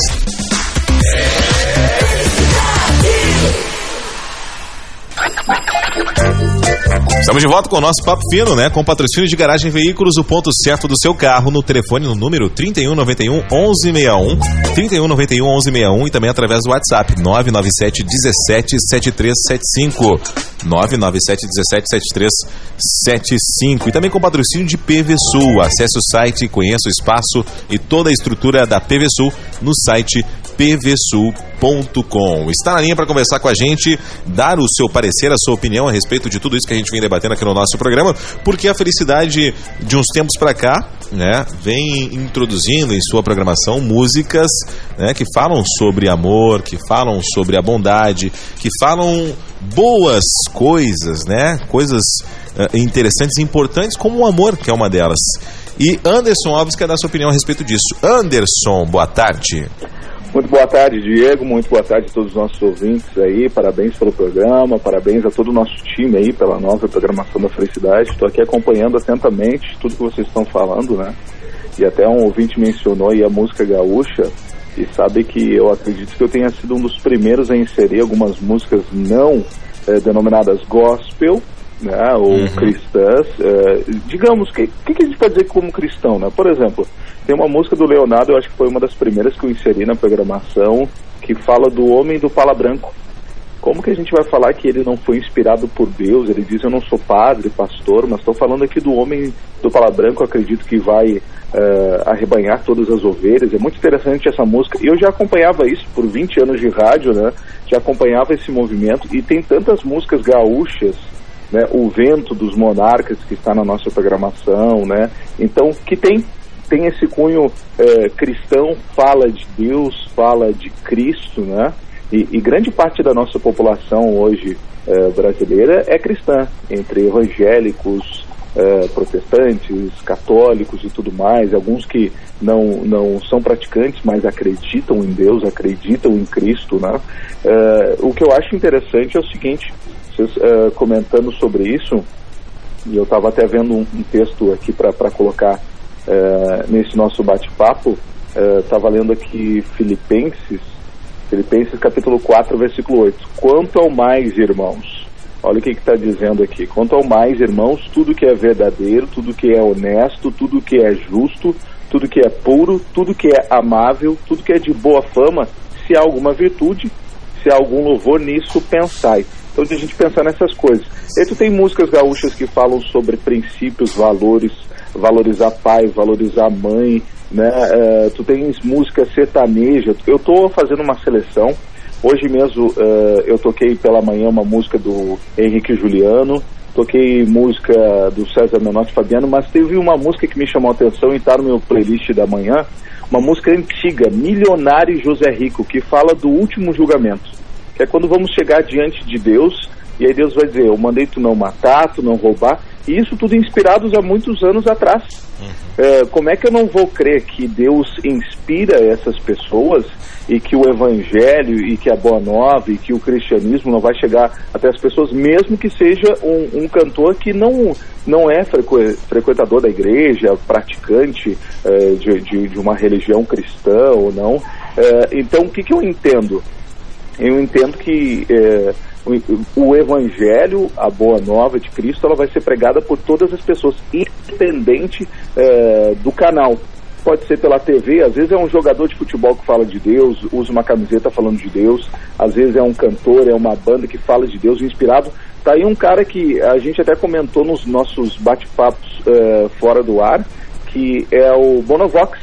Estamos de volta com o nosso Papo Fino, né? Com patrocínio de Garagem Veículos, o ponto certo do seu carro no telefone no número 3191 1161, 3191 1161 e também através do WhatsApp 997 17 7375. 997 17 7375 e também com patrocínio de PV Sul. Acesse o site, conheça o espaço e toda a estrutura da PV Sul no site pvsul.com. Está na linha para conversar com a gente, dar o seu parecer, a sua opinião a respeito de tudo isso que a gente vem debatendo aqui no nosso programa, porque a felicidade de uns tempos para cá, né, vem introduzindo em sua programação músicas, né, que falam sobre amor, que falam sobre a bondade, que falam boas coisas, né, coisas uh, interessantes e importantes como o amor, que é uma delas. E Anderson Alves quer dar sua opinião a respeito disso. Anderson, boa tarde. Muito boa tarde, Diego. Muito boa tarde a todos os nossos ouvintes aí. Parabéns pelo programa, parabéns a todo o nosso time aí pela nova programação da Felicidade. Estou aqui acompanhando atentamente tudo que vocês estão falando, né? E até um ouvinte mencionou aí a música gaúcha. E sabe que eu acredito que eu tenha sido um dos primeiros a inserir algumas músicas não eh, denominadas gospel, né, ou Uhum. cristãs. eh, digamos, o que, que, que a gente pode dizer como cristão, né? Por exemplo, tem uma música do Leonardo, eu acho que foi uma das primeiras que eu inseri na programação, que fala do homem do pala branco. Como que a gente vai falar que ele não foi inspirado por Deus? Ele diz: Eu não sou padre, pastor, mas estou falando aqui do homem do pala branco. Acredito que vai eh, arrebanhar todas as ovelhas. É muito interessante essa música. Eu já acompanhava isso por 20 anos de rádio, né? Já acompanhava esse movimento. E tem tantas músicas gaúchas né, o vento dos monarcas que está na nossa programação, né? Então que tem tem esse cunho eh, cristão, fala de Deus, fala de Cristo, né? E, e grande parte da nossa população hoje eh, brasileira é cristã, entre evangélicos, eh, protestantes, católicos e tudo mais, alguns que não, não são praticantes, mas acreditam em Deus, acreditam em Cristo, né? Eh, o que eu acho interessante é o seguinte, vocês eh, comentando sobre isso, e eu estava até vendo um, um texto aqui para colocar eh, nesse nosso bate-papo, estava lendo aqui Filipenses, Filipenses capítulo 4, versículo 8. Quanto ao mais, irmãos, olha o que está dizendo aqui. Quanto ao mais, irmãos, tudo que é verdadeiro, tudo que é honesto, tudo que é justo, tudo que é puro, tudo que é amável, tudo que é de boa fama, se há alguma virtude, se há algum louvor nisso, pensai. Então, de a gente pensar nessas coisas. E aí tu tem músicas gaúchas que falam sobre princípios, valores, valorizar pai, valorizar mãe, né? Eh, tu tens música sertaneja. Eu estou fazendo uma seleção. Hoje mesmo eh, eu toquei pela manhã uma música do Henrique Juliano, toquei música do César Menotti Fabiano, mas teve uma música que me chamou a atenção e está no meu playlist da manhã, uma música antiga, Milionário José Rico, que fala do último julgamento que é quando vamos chegar diante de Deus e aí Deus vai dizer, eu mandei tu não matar, tu não roubar, e isso tudo inspirados há muitos anos atrás. É, como é que eu não vou crer que Deus inspira essas pessoas e que o Evangelho e que a Boa Nova e que o cristianismo não vai chegar até as pessoas, mesmo que seja um, um cantor que não, não é frequ- frequentador da igreja, praticante é, de, de, de uma religião cristã ou não. É, então, o que, que eu entendo? eu entendo que é, o, evangelho, a boa nova de Cristo, ela vai ser pregada por todas as pessoas, independente é, do canal. Pode ser pela TV, às vezes é um jogador de futebol que fala de Deus, usa uma camiseta falando de Deus, às vezes é um cantor, é uma banda que fala de Deus inspirado. Tá aí um cara que a gente até comentou nos nossos bate-papos é, fora do ar, que é o Bonovox.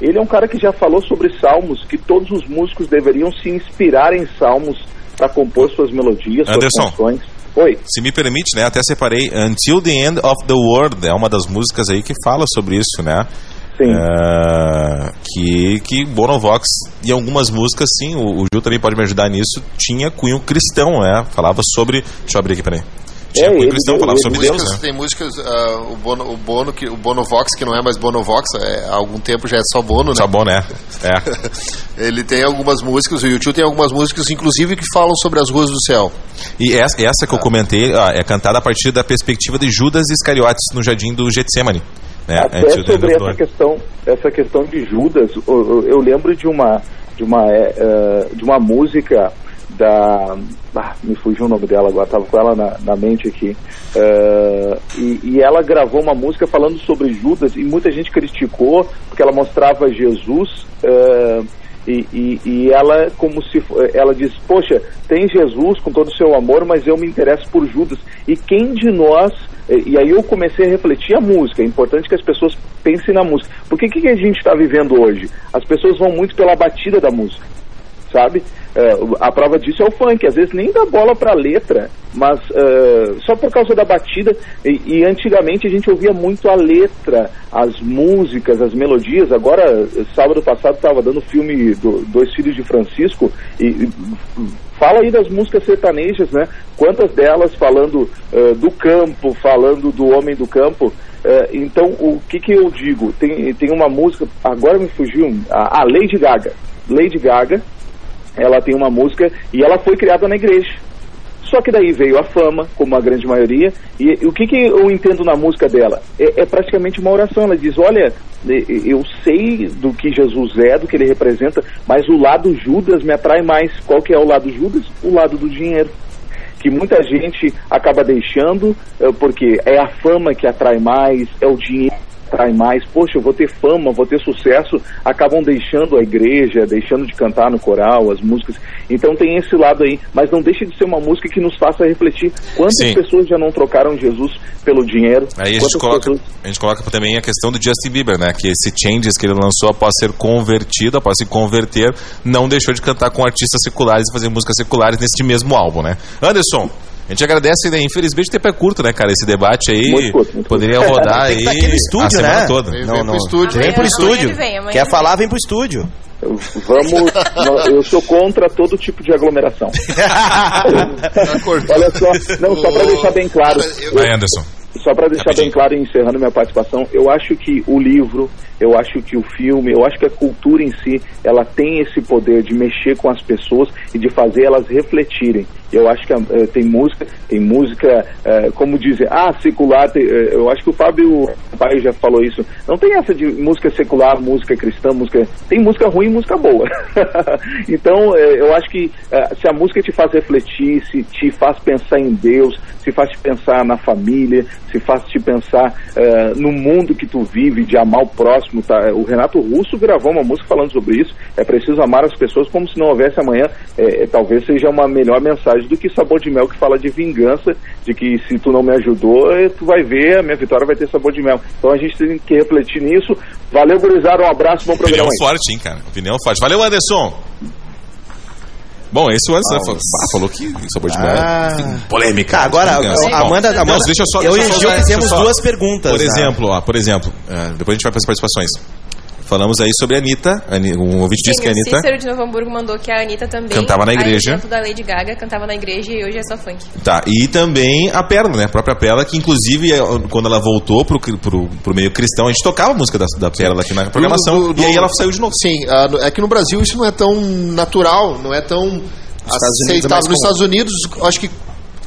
Ele é um cara que já falou sobre salmos, que todos os músicos deveriam se inspirar em salmos para compor suas melodias, suas Anderson. canções. Oi. Se me permite, né? Até separei Until the End of the World, é uma das músicas aí que fala sobre isso, né? Sim. É, que, que Bonovox e algumas músicas, sim, o, o Gil também pode me ajudar nisso, tinha cunho cristão, né? Falava sobre. Deixa eu abrir aqui, peraí. Tinha É, cunho ele- cristão, falava sobre Deus, músicas, né? Tem músicas, ah, o, Bono, o, Bono, que, o Bonovox, que não é mais Bonovox, é, há algum tempo já é só Bono, né? Só bom, né? É. *laughs* Ele tem algumas músicas, o YouTube tem algumas músicas, inclusive, que falam sobre as ruas do céu. E essa, essa que eu comentei ó, é cantada a partir da perspectiva de Judas Iscariotes no jardim do Getsemane. Né? Até sobre essa questão, essa questão de Judas, eu, eu- eu lembro de uma, de uma, é, é, de uma música da. Ah, me fugiu o nome dela agora, estava com ela na, na mente aqui. Eh, e, e ela gravou uma música falando sobre Judas e muita gente criticou porque ela mostrava Jesus. eh, e, e, e ela como se fo- ela diz poxa tem Jesus com todo o seu amor mas eu me interesso por Judas e quem de nós e e aí eu comecei a refletir a música é importante que as pessoas pensem na música porque o que, que a gente está vivendo hoje as pessoas vão muito pela batida da música sabe? É, a prova disso é o funk, às vezes nem dá bola pra letra, mas é, só por causa da batida. E, e antigamente a gente ouvia muito a letra, as músicas, as melodias. Agora, sábado passado estava dando filme do Dois Filhos de Francisco e, e fala aí das músicas sertanejas, né? Quantas delas falando é, do campo, falando do homem do campo. É, então, o que, que eu digo? Tem, tem uma música, agora me fugiu, a, a Lady Gaga. Lady Gaga, ela tem uma música e ela foi criada na igreja. Só que daí veio a fama, como a grande maioria, e, e o que, que eu entendo na música dela? É, é praticamente uma oração. Ela diz: Olha, eu sei do que Jesus é, do que ele representa, mas o lado Judas me atrai mais. Qual que é o lado Judas? O lado do dinheiro que muita gente acaba deixando eh, porque é a fama que atrai mais, é o dinheiro atrai mais. Poxa, eu vou ter fama, vou ter sucesso. Acabam deixando a igreja, deixando de cantar no coral, as músicas. Então tem esse lado aí, mas não deixa de ser uma música que nos faça refletir quantas Sim. pessoas já não trocaram Jesus pelo dinheiro. Aí a gente, coloca, pessoas- a gente coloca também a questão do Justin Bieber, né? Que esse Changes que ele lançou após ser convertido, após se converter, não deixou de cantar com artistas seculares e fazer músicas seculares neste mesmo álbum, né? Anderson, a gente agradece, né? Infelizmente o tempo é curto, né, cara? Esse debate aí Muito curto, muito poderia rodar Tem que aí estar aqui no estúdio, a semana né? toda. Vem, Não, vem não. pro estúdio. Vem pro Amanhã estúdio. vem, Quer falar, vem pro estúdio. Vamos. eu sou contra todo tipo de aglomeração. Tá. *laughs* Olha só, não, só para deixar bem claro. Vai, Anderson. Só para deixar bem claro e encerrando minha participação, eu acho que o livro, eu acho que o filme, eu acho que a cultura em si, ela tem esse poder de mexer com as pessoas e de fazer elas refletirem. Eu acho que eh, tem música, tem música, eh, como dizem, ah, secular, tem, eh, eu acho que o Fábio Pai já falou isso. Não tem essa de música secular, música cristã, música. Tem música ruim e música boa. *laughs* então, eu acho que se a música te faz refletir, se te faz pensar em Deus, se faz te pensar na família, se faz te pensar eh, no mundo que tu vive, de amar o próximo. Tá? O Renato Russo gravou uma música falando sobre isso. É preciso amar as pessoas como se não houvesse amanhã. Eh, talvez seja uma melhor mensagem do que Sabor de Mel, que fala de vingança, de que se tu não me ajudou, eh, tu vai ver, a minha vitória vai ter sabor de mel. Então a gente tem que refletir nisso. Valeu, gurizada, um abraço, bom Opinião programa aí. forte, hein, cara? Opinião forte. Valeu, Anderson. Bom, esse o Anderson né, falou, ah, falou que sabor de. Ah. Polêmica. Tá, agora, a- Amanda, Bom, Amanda não, deixa eu só, eu deixa e o Gil fizemos duas perguntas. Por né? exemplo, ó, por exemplo, é, depois a gente vai para as participações. Falamos aí sobre a Anitta. Ani- Um ouvinte disse que a Sim, o Anitta Cícero de Novo Hamburgo mandou que a Anitta também. Cantava na igreja. A da Lady Gaga, cantava na igreja e hoje é só funk. Tá, e também a Perla, né? A própria Perla, que inclusive é, quando ela voltou pro, pro, pro meio cristão, a gente tocava a música da, da Perla aqui na programação. Do- do- e aí ela saiu de novo. Sim, no- é que no Brasil isso não é tão natural, não é tão Estados Unidos é aceitável. Nos. Estados Unidos, acho que,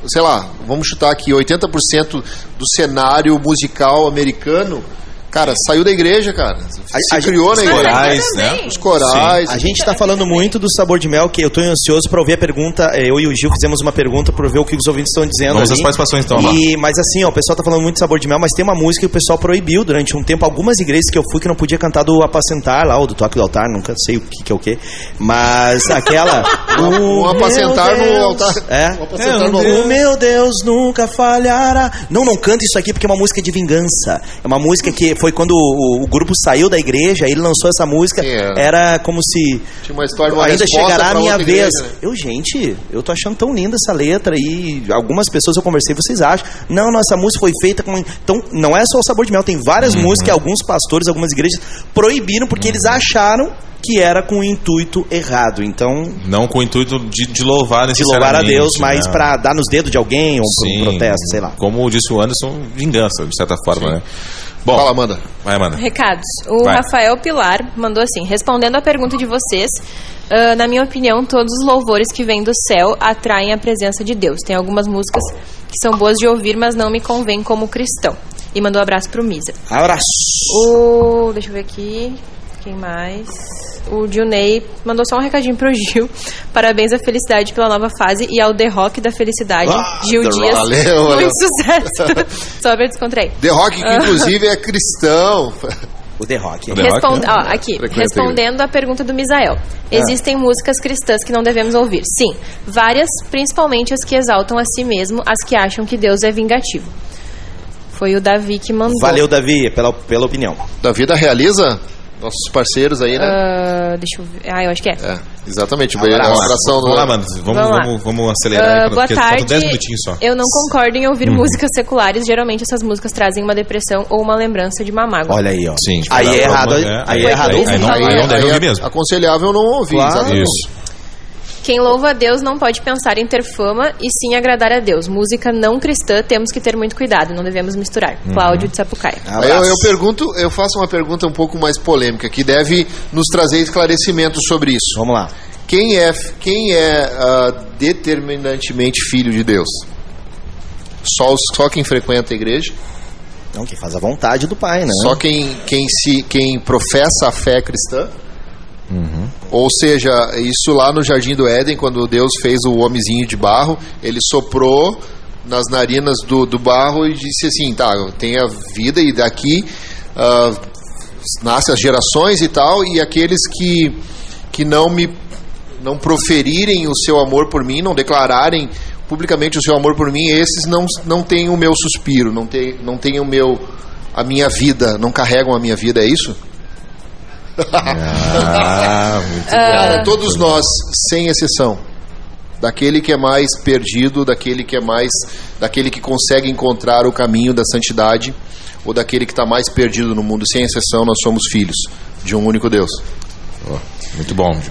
sei lá, vamos chutar aqui, 80% do cenário musical americano, cara, saiu da igreja, cara. Se A- a criou na gente- igreja. Corais, né? Os corais. A gente tá falando muito do sabor de mel, que eu tô ansioso pra ouvir a pergunta. eh, Eu e o Gil fizemos uma pergunta pra ver o que os ouvintes estão dizendo. Vamos ali. às participações, então, lá. E, mas assim, ó, o pessoal tá falando muito de sabor de mel, mas tem uma música que o pessoal proibiu durante um tempo. Algumas igrejas que eu fui que não podia cantar do apacentar lá, ou do toque do altar, nunca sei o que, que é o que. Mas aquela. Um *laughs* "O apacentar meu no Deus", altar. É. Um apacentar no o altar. meu Deus nunca falhará. Não, não canta isso aqui porque é uma música de vingança. É uma música que foi quando o, o grupo saiu da igreja, ele lançou essa música. Sim, é. Era como se Tinha uma história uma ainda chegará a minha vez. igreja, né? Eu, gente, eu tô achando tão linda essa letra e algumas pessoas eu conversei, vocês acham? Não, não, essa música foi feita com. Então, não é só o sabor de mel, tem várias Uhum. músicas que alguns pastores, algumas igrejas proibiram porque eles acharam que era com o intuito errado. Então, Não com o intuito de, de louvar de louvar a necessariamente. Deus, mas né? pra dar nos dedos de alguém, ou pra um Sim. protesto, sei lá. Como disse o Anderson, vingança, de certa forma, né? Bom, Fala, Amanda. vai, Amanda. Recados. O Vai. Rafael Pilar mandou assim: respondendo à pergunta de vocês, ah, na minha opinião, todos os louvores que vêm do céu atraem a presença de Deus. Tem algumas músicas que são boas de ouvir, mas não me convém como cristão. E mandou um abraço pro Misa. Abraço! O. Deixa eu ver aqui. Quem mais? o Gilney mandou só um recadinho pro Gil. *laughs* Parabéns à felicidade pela nova fase e ao The Rock da felicidade. Ah, Gil The Dias. Rock. Valeu, muito valeu. *laughs* sucesso. *laughs* só pra descontrair. The Rock, que inclusive é cristão. O The Rock. O The Rock, Respond- né? ó, aqui, Frequenta respondendo à pergunta do Misael. Existem músicas cristãs que não devemos ouvir. Sim, várias, principalmente as que exaltam a si mesmo, as que acham que Deus é vingativo. Foi o Davi que mandou. Valeu, Davi, pela, pela opinião. Da vida realiza nossos parceiros aí, né? Ah, deixa eu ver. Ah, eu acho que é. É, exatamente. Um Abraço. abração Vamos lá, mano. Vamos, Vamos lá. vamos, vamos acelerar aí, boa tarde. faltam 10 minutinhos só. Eu não concordo em ouvir músicas seculares. Geralmente essas músicas trazem uma depressão ou uma lembrança de uma mágoa. Olha aí, ó. Sim. Aí é errado, É, aí é aí- errado. aí- aí não- não deve ouvir é mesmo. Aconselhável não ouvir, Claro. exatamente. Isso. Quem louva a Deus não pode pensar em ter fama e sim agradar a Deus. Música não cristã temos que ter muito cuidado, não devemos misturar. Uhum. Cláudio de Sapucaia. Eu, eu pergunto, eu faço uma pergunta um pouco mais polêmica que deve nos trazer esclarecimento sobre isso. Vamos lá. Quem é, quem é ah, determinantemente filho de Deus? Só, os- só quem frequenta a igreja? Não, que faz a vontade do pai, né? Só quem, quem, se, quem professa a fé cristã? Ou seja, isso lá no Jardim do Éden, quando Deus fez o homenzinho de barro, ele soprou nas narinas do, do barro e disse assim: tá, tem a vida e daqui ah, nascem as gerações e tal, e aqueles que, que não me não proferirem o seu amor por mim, não declararem publicamente o seu amor por mim, esses não, não têm o meu suspiro, não têm, não têm o meu a minha vida, não carregam a minha vida, é isso? Ah, muito Cara, todos nós, sem exceção, daquele que é mais perdido, daquele que é mais, daquele que consegue encontrar o caminho da santidade, ou daquele que está mais perdido no mundo, sem exceção, nós somos filhos de um único Deus. bom. Muito bom.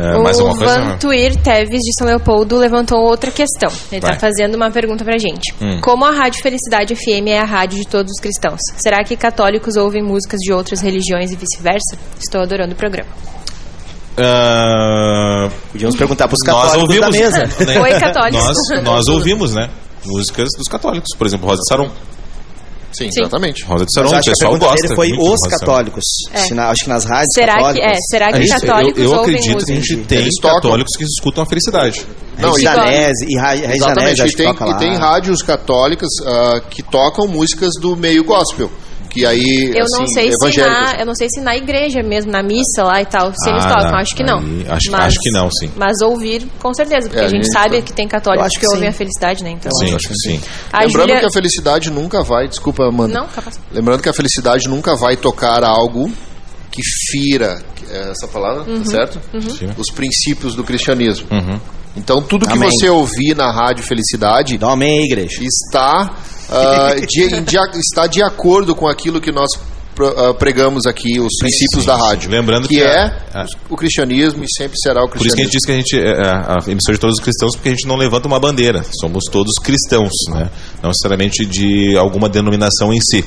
É, mais o alguma coisa? Van Tuir Teves de São Leopoldo levantou outra questão. Ele está fazendo uma pergunta pra gente. Hum. Como a Rádio Felicidade FM é a rádio de todos os cristãos, será que católicos ouvem músicas de outras religiões e vice-versa? Estou adorando o programa. Ah, Podíamos perguntar pros nós católicos ouvimos. da mesa. né? Oi, católicos. Nós, nós ouvimos, né? Músicas dos católicos. Por exemplo, Rosa de Saron. Sim, Sim. exatamente. Rosa de Saron, eu o que pessoal gosta. dele foi os católicos. É. Se na- acho que nas rádios Será que, católicas... é, será que eu, católicos eu ouvem acredito que a gente tem Eles tocam. católicos que escutam a felicidade. Não, e- Janese e Ra- Janese, e que tem, toca e tem rádios católicas ah, que tocam músicas do meio gospel, que aí, Eu assim, não sei se na, eu não sei se na igreja mesmo, na missa lá e tal, se eles Ah, tocam, não. acho que não. Aí, acho- acho que não, sim. Mas ouvir, com certeza, porque É, a gente a gente sabe tá- que tem católicos acho que, que ouvem a felicidade, né? Então, Sim, acho que sim. a Lembrando Júlia... que a felicidade nunca vai, desculpa, Amanda. Não, capaz. Lembrando que a felicidade nunca vai tocar algo que fira, é essa palavra, Uhum. tá certo? Sim. Os princípios do cristianismo. Uhum. Então tudo que Amém. você ouvir na rádio Felicidade Dá amém igreja. está, ah, de, dia- está de acordo com aquilo que nós ah, pregamos aqui, os princípios sim, da sim. rádio. Lembrando que, que é a- a- o cristianismo e sempre será o Por isso que a gente cristianismo. diz que a gente é a a emissora de todos os cristãos, porque a gente não levanta uma bandeira. Somos todos cristãos, né? Não necessariamente de alguma denominação em si.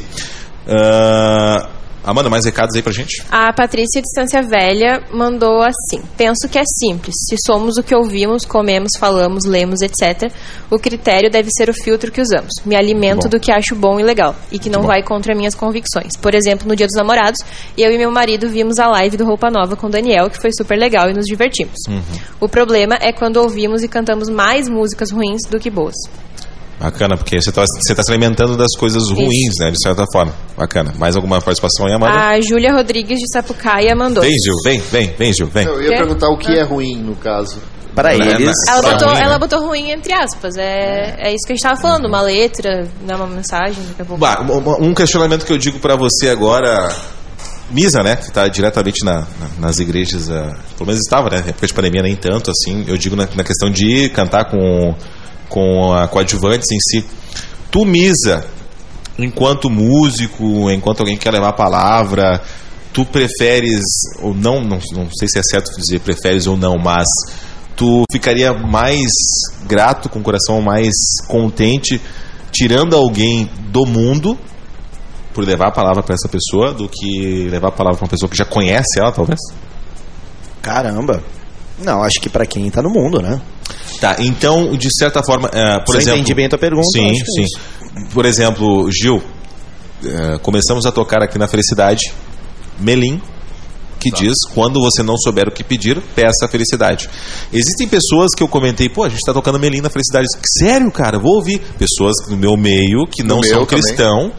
Ah, Amanda, mais recados aí pra gente? A Patrícia Distância Velha mandou assim: Penso que é simples. Se somos o que ouvimos, comemos, falamos, lemos, etc., o critério deve ser o filtro que usamos. Me alimento Bom. do que acho bom e legal e que não bom. vai contra minhas convicções. Por exemplo, no Dia dos Namorados, eu e meu marido vimos a live do Roupa Nova com o Daniel, que foi super legal e nos divertimos. Uhum. O problema é quando ouvimos e cantamos mais músicas ruins do que boas. Bacana, porque você está você tá se alimentando das coisas ruins, né? De certa forma. Bacana. Mais alguma participação aí, Amanda? A Júlia Rodrigues de Sapucaia mandou. Vem, Gil, vem, vem, vem, Gil, vem. Eu ia perguntar o que é ruim no caso. Para Né, eles... Ela botou, ruim, né? ela botou ruim entre aspas. É, é isso que a gente tava falando, uma letra, né, uma mensagem, daqui a pouco. Bah, um- questionamento que eu digo pra você agora. Misa, né? Que tá diretamente na- na- nas igrejas. ah, pelo menos estava, né? Época de pandemia, nem tanto assim. Eu digo na, na questão de cantar com, com a coadjuvantes em si. Tu, Misa, enquanto músico, enquanto alguém que quer levar a palavra, tu preferes, ou não, não, não sei se é certo dizer preferes ou não, mas tu ficaria mais grato, com o coração mais contente, tirando alguém do mundo por levar a palavra para essa pessoa do que levar a palavra para uma pessoa que já conhece ela, talvez? Caramba. Não, acho que pra quem tá no mundo, né? Tá, então, de certa forma, eh, por Se exemplo. entendi bem a tua pergunta, Sim, acho que é sim. Por exemplo, Gil, eh, começamos a tocar aqui na Felicidade Melim, que diz: quando você não souber o que pedir, peça a felicidade. Existem pessoas que eu comentei, pô, a gente tá tocando Melim na felicidade. Sério, cara, vou ouvir. Pessoas no meu meio que não No são meu também. cristãos,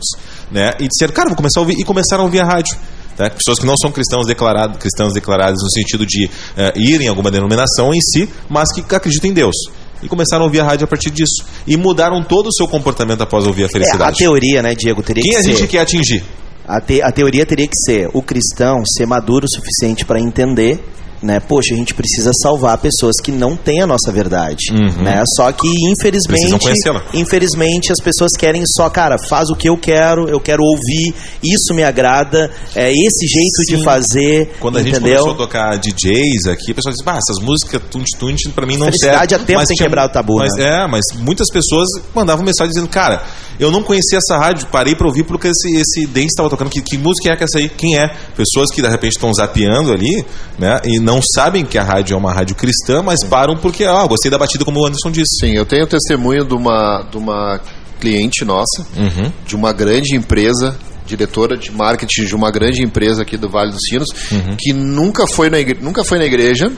né? E disseram, cara, vou começar a ouvir. E começaram a ouvir a rádio. Tá? Pessoas que não são cristãos declarados, cristãos declarados no sentido de eh, ir em alguma denominação em si, mas que acreditam em Deus. E começaram a ouvir a rádio a partir disso. E mudaram todo o seu comportamento após ouvir a É, a felicidade. teoria, né, Diego, teria Quem que a ser. gente quer atingir? A, te- a teoria teria que ser o cristão ser maduro o suficiente para entender, né? Poxa, a gente precisa salvar pessoas que não têm a nossa verdade, né? Só que Uhum. Infelizmente, infelizmente as pessoas querem só, cara, faz o que eu quero, eu quero ouvir, isso me agrada, é esse jeito Sim. de fazer, Quando a gente começou a tocar DJs aqui, a pessoa diz, bah, essas músicas tunt tunt pra mim não Felicidade servem. há tempo Mas tem tinha- quebrado o tabu, mas, né? É, mas muitas pessoas mandavam mensagem dizendo, cara, eu não conhecia essa rádio, parei pra ouvir porque esse, esse dance estava tocando. Que, que música é que essa aí? Quem é? Pessoas que de repente estão zapeando ali, né? E não sabem que a rádio é uma rádio cristã, mas param porque, ah, gostei da batida, como o Anderson disse. Sim, eu tenho testemunho de uma, de uma cliente nossa, Uhum. de uma grande empresa, diretora de marketing de uma grande empresa aqui do Vale dos Sinos, Uhum. que nunca foi, na igre- nunca foi na igreja,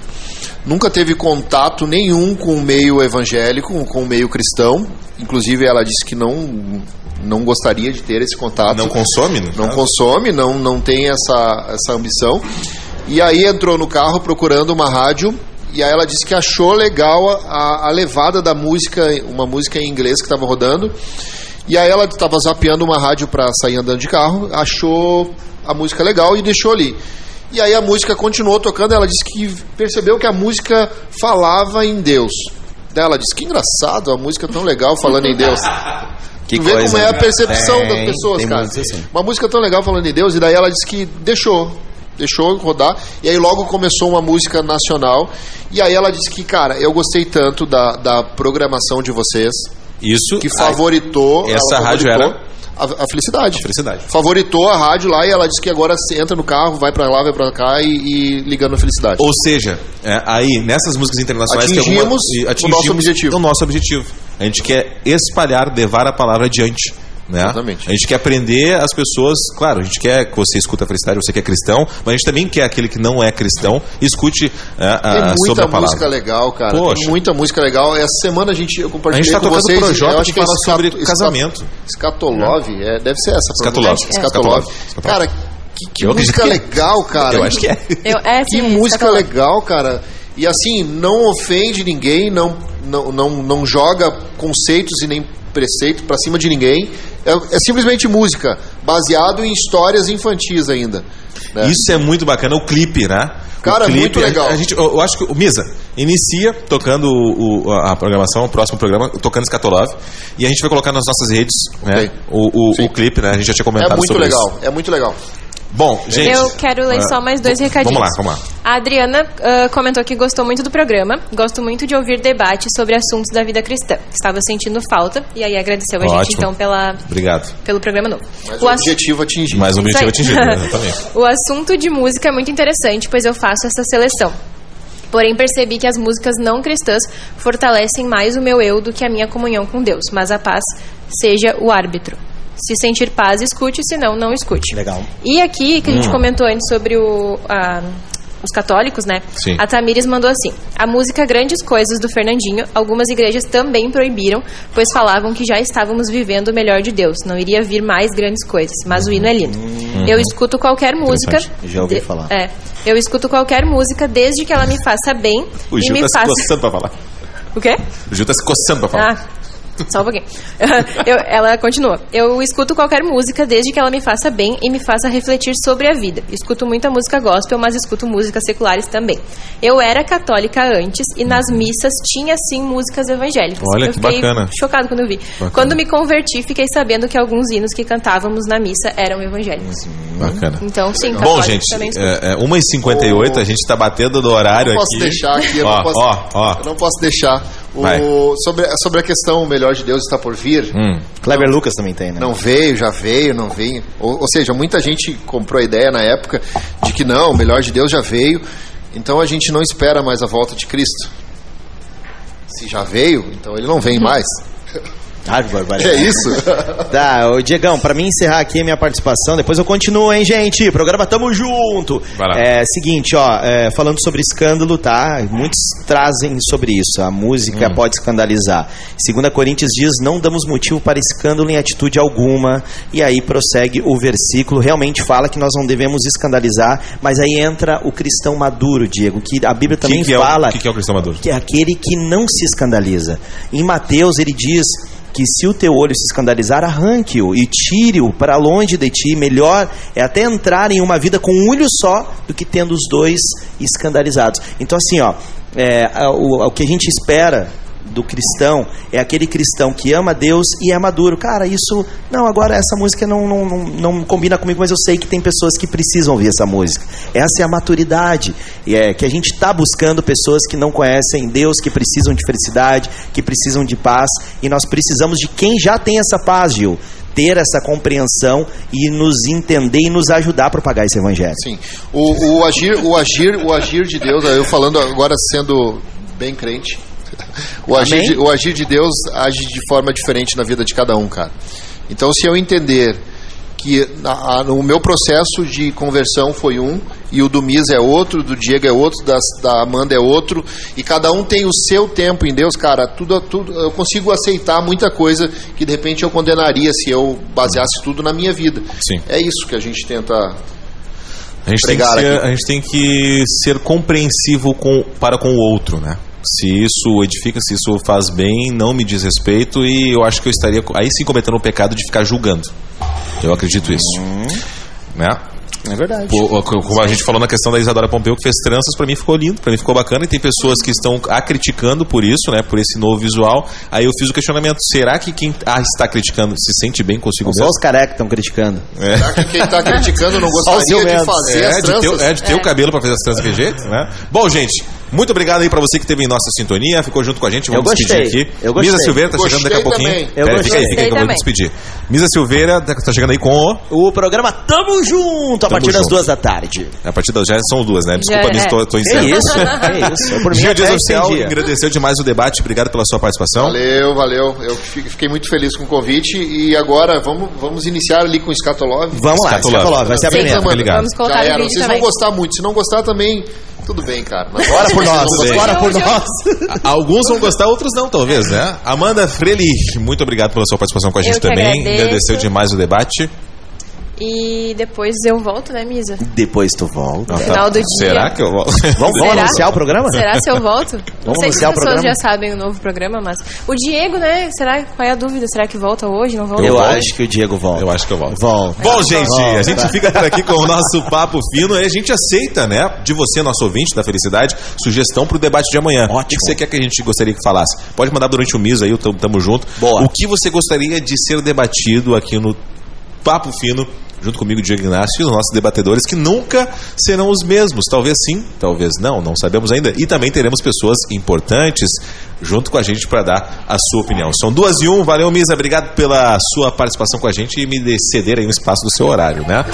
nunca teve contato nenhum com o meio evangélico, com o meio cristão. Inclusive, ela disse que não, não gostaria de ter esse contato. Não consome, não caso? consome, não, não tem essa, essa ambição. E aí entrou no carro procurando uma rádio. E aí ela disse que achou legal a, a levada da música, uma música em inglês que estava rodando. E aí ela estava zapeando uma rádio para sair andando de carro, achou a música legal e deixou ali. E aí a música continuou tocando, ela disse que percebeu que a música falava em Deus. Daí ela disse que engraçado, a música tão legal falando em Deus. *laughs* Que tu vê coisa, como é a né? percepção Tem, das pessoas, cara. assim. Uma música tão legal falando em Deus, e daí ela disse que deixou. Deixou rodar. E aí logo começou uma música nacional. E aí ela disse que, cara, eu gostei tanto da, da programação de vocês, Isso. que favoritou. Essa ela rádio favoritou era? A, a felicidade. A felicidade. Favoritou a rádio lá e ela disse que agora você entra no carro, vai pra lá, vai pra cá e, e ligando a felicidade. Ou seja, é, aí nessas músicas internacionais Atingimos alguma- e o nosso objetivo. o nosso objetivo. A gente quer espalhar, levar a palavra adiante. Né? Exatamente. A gente quer aprender as pessoas, claro, a gente quer que você escuta a felicidade, você que é cristão, mas a gente também quer aquele que não é cristão escute é, a- Tem sobre muita a palavra. música legal, cara. Poxa. Tem muita música legal. Essa semana a gente eu A compartilhei gente tá com tocando vocês. Projota eu acho que é fala sobre escato- casamento. Skatolov, é, deve ser essa. Provavelmente. Skatolov. Skatolov. Cara, que, que música que- legal, cara. Eu acho que é. Eu, é, Que sim, música legal, cara. E assim, não ofende ninguém, não, não, não, não joga conceitos e nem preceito pra cima de ninguém. É, é simplesmente música, baseado em histórias infantis ainda. né? Isso é muito bacana, o clipe, né? Cara, clipe, muito legal. A, a gente, eu, eu acho que o Misa inicia tocando o, a programação, o próximo programa, tocando Skatolov, e a gente vai colocar nas nossas redes né, o, o, o clipe, né? A gente já tinha comentado É muito sobre legal, isso. é muito legal. Bom, gente. Eu quero ler ah, só mais dois recadinhos. Vamos lá, vamos lá. A Adriana ah, comentou que gostou muito do programa, gosto muito de ouvir debates sobre assuntos da vida cristã. Estava sentindo falta e aí agradeceu a gente Ótimo. então pela, Obrigado. pelo programa novo. Mas O o ass- objetivo atingido. Mais um objetivo atingido, *laughs* exatamente. o assunto de música é muito interessante, pois eu faço essa seleção. Porém, percebi que as músicas não cristãs fortalecem mais o meu eu do que a minha comunhão com Deus, mas a paz seja o árbitro. Se sentir paz, escute, se não, não escute. Legal. E aqui, que a gente comentou antes sobre o, a- os católicos, né? Sim. A Tamires mandou assim: a música Grandes Coisas do Fernandinho, algumas igrejas também proibiram, pois falavam que já estávamos vivendo o melhor de Deus, não iria vir mais grandes coisas, mas o hino é lindo. Eu escuto qualquer música. Já ouvi falar. É. Eu escuto qualquer música desde que ela me faça bem O e Gil me tá se faça. coçando pra falar. O quê? O Gil tá se coçando pra falar. Ah, *laughs* só um pouquinho. *laughs* Eu- ela continua. Eu escuto qualquer música desde que ela me faça bem e me faça refletir sobre a vida. Escuto muita música gospel, mas escuto músicas seculares também. Eu era católica antes e nas missas tinha sim músicas evangélicas. Olha, eu que fiquei bacana. chocado quando eu vi. Quando me converti, fiquei sabendo que alguns hinos que cantávamos na missa eram evangélicos. Bacana. Então, sim, Bom, gente, é, é 1h58, a gente tá batendo do horário não posso aqui. deixar aqui, eu ó, não posso, ó, ó. eu não posso deixar. O, sobre, sobre a questão o melhor de Deus está por vir. Hum. Kleber Lucas também tem, né? Não veio, já veio, não veio. Ou, ou seja, muita gente comprou a ideia na época de que não, o melhor de Deus já veio. Então a gente não espera mais a volta de Cristo. Se já veio, então ele não vem mais. Que barbaridade. É isso? *laughs* Tá, ô Diegão, pra mim encerrar aqui a minha participação, depois eu continuo, hein, gente? Programa Tamo Junto. Vai lá. É, seguinte, ó, é, falando sobre escândalo, tá? Muitos trazem sobre isso. A música pode escandalizar. 2 Coríntios diz: não damos motivo para escândalo em atitude alguma. E aí prossegue o versículo, realmente fala que nós não devemos escandalizar, mas aí entra o cristão maduro, Diego, que a Bíblia também que que é o- fala que que é o cristão maduro? que é aquele que não se escandaliza. Em Mateus ele diz que se o teu olho se escandalizar, arranque-o e tire-o para longe de ti. Melhor é até entrar em uma vida com um olho só do que tendo os dois escandalizados. Então assim, ó, é, o, o que a gente espera do cristão é aquele cristão que ama Deus e é maduro. Cara, isso. Não, agora essa música não, não, não, não combina comigo, mas eu sei que tem pessoas que precisam ouvir essa música. Essa é a maturidade. E é que a gente está buscando pessoas que não conhecem Deus, que precisam de felicidade, que precisam de paz. E nós precisamos de quem já tem essa paz, Gil. Ter essa compreensão e nos entender e nos ajudar a propagar esse evangelho. Sim. O, o agir, o agir, o agir de Deus, eu falando agora sendo bem crente. O agir, de, o agir de Deus age de forma diferente na vida de cada um, cara. Então, se eu entender que na- a- o meu processo de conversão foi um, e o do Mis é outro, do Diego é outro, das- da Amanda é outro, e cada um tem o seu tempo em Deus, cara, tudo, tudo eu consigo aceitar muita coisa que de repente eu condenaria se eu baseasse tudo na minha vida. Sim. É isso que a gente tenta A gente, tem que Pregar ser, a gente tem que ser compreensivo com, para com o outro, né? Se isso edifica, se isso faz bem, não me diz respeito e eu acho que eu estaria aí sim cometendo o pecado de ficar julgando. Eu acredito isso. Né? É verdade. Como a gente falou na questão da Isadora Pompeu, que fez tranças, pra mim ficou lindo, pra mim ficou bacana, e tem pessoas que estão a criticando por isso, né? Por esse novo visual. Aí eu fiz o questionamento: será que quem a está criticando se sente bem consigo Só mesmo? os carecas que estão criticando. Será que quem está criticando não *laughs* Só gostaria de fazer É as de, ter, tranças? é de ter o cabelo pra fazer as tranças daquele jeito, né? Bom, gente, muito obrigado aí pra você que esteve em nossa sintonia, ficou junto com a gente. Vamos Eu despedir gostei, aqui. eu gostei. Misa Silveira tá chegando daqui a Gostei pouquinho. também. Eu Pera, fica aí, gostei. fica aí que eu vou despedir. Misa Silveira tá tá chegando aí com o. O programa Tamo Junto a Tamo partir das junto. duas da tarde. A partir das já são duas, né? Desculpa, Já Miss, é. tô, tô Que encerrando. isso? Que isso? Por *laughs* mim, Dia até Dias Oficial, entendi. agradeceu demais o debate, obrigado pela sua participação. Valeu, valeu. Eu fi- fiquei muito feliz com o convite. E agora vamos, vamos iniciar ali com o Scatolov. Vamos lá. Escatolove, vai ser a primeira. Vamos colocar Já era. Vocês também. vão gostar muito. Se não gostar também, tudo bem, cara. Mas Bora *laughs* por nós, bora por nós. Alguns vão gostar, outros não, talvez, né? Amanda Frelich, muito obrigado pela sua participação com a gente também. agradeço. Agradeceu demais o debate. E depois eu volto, né, Misa? Depois tu volta. Não, tá. Final do dia. Será que eu vou? Vamos, vamos anunciar o programa? Será se eu volto? Não sei se as pessoas já sabem o novo programa, mas. O Diego, né? Será qual é a dúvida? Será que volta hoje? Não volta? Eu volto. acho que o Diego volta. Eu acho que eu volto. Volta. Bom, gente, Volta. a gente fica por aqui com o nosso papo fino e a gente aceita, né, de você, nosso ouvinte da Felicidade, sugestão pro debate de amanhã. O que você quer que a gente gostaria que falasse? Pode mandar durante o MIS aí, o tamo, tamo junto. Boa. O que você gostaria de ser debatido aqui no Papo Fino, junto comigo, Diego Ignacio, e os nossos debatedores, que nunca serão os mesmos. Talvez sim, talvez não, não sabemos ainda. E também teremos pessoas importantes junto com a gente para dar a sua opinião. São duas e um. Valeu, Misa. Obrigado pela sua participação com a gente e me ceder aí um espaço do seu horário, né?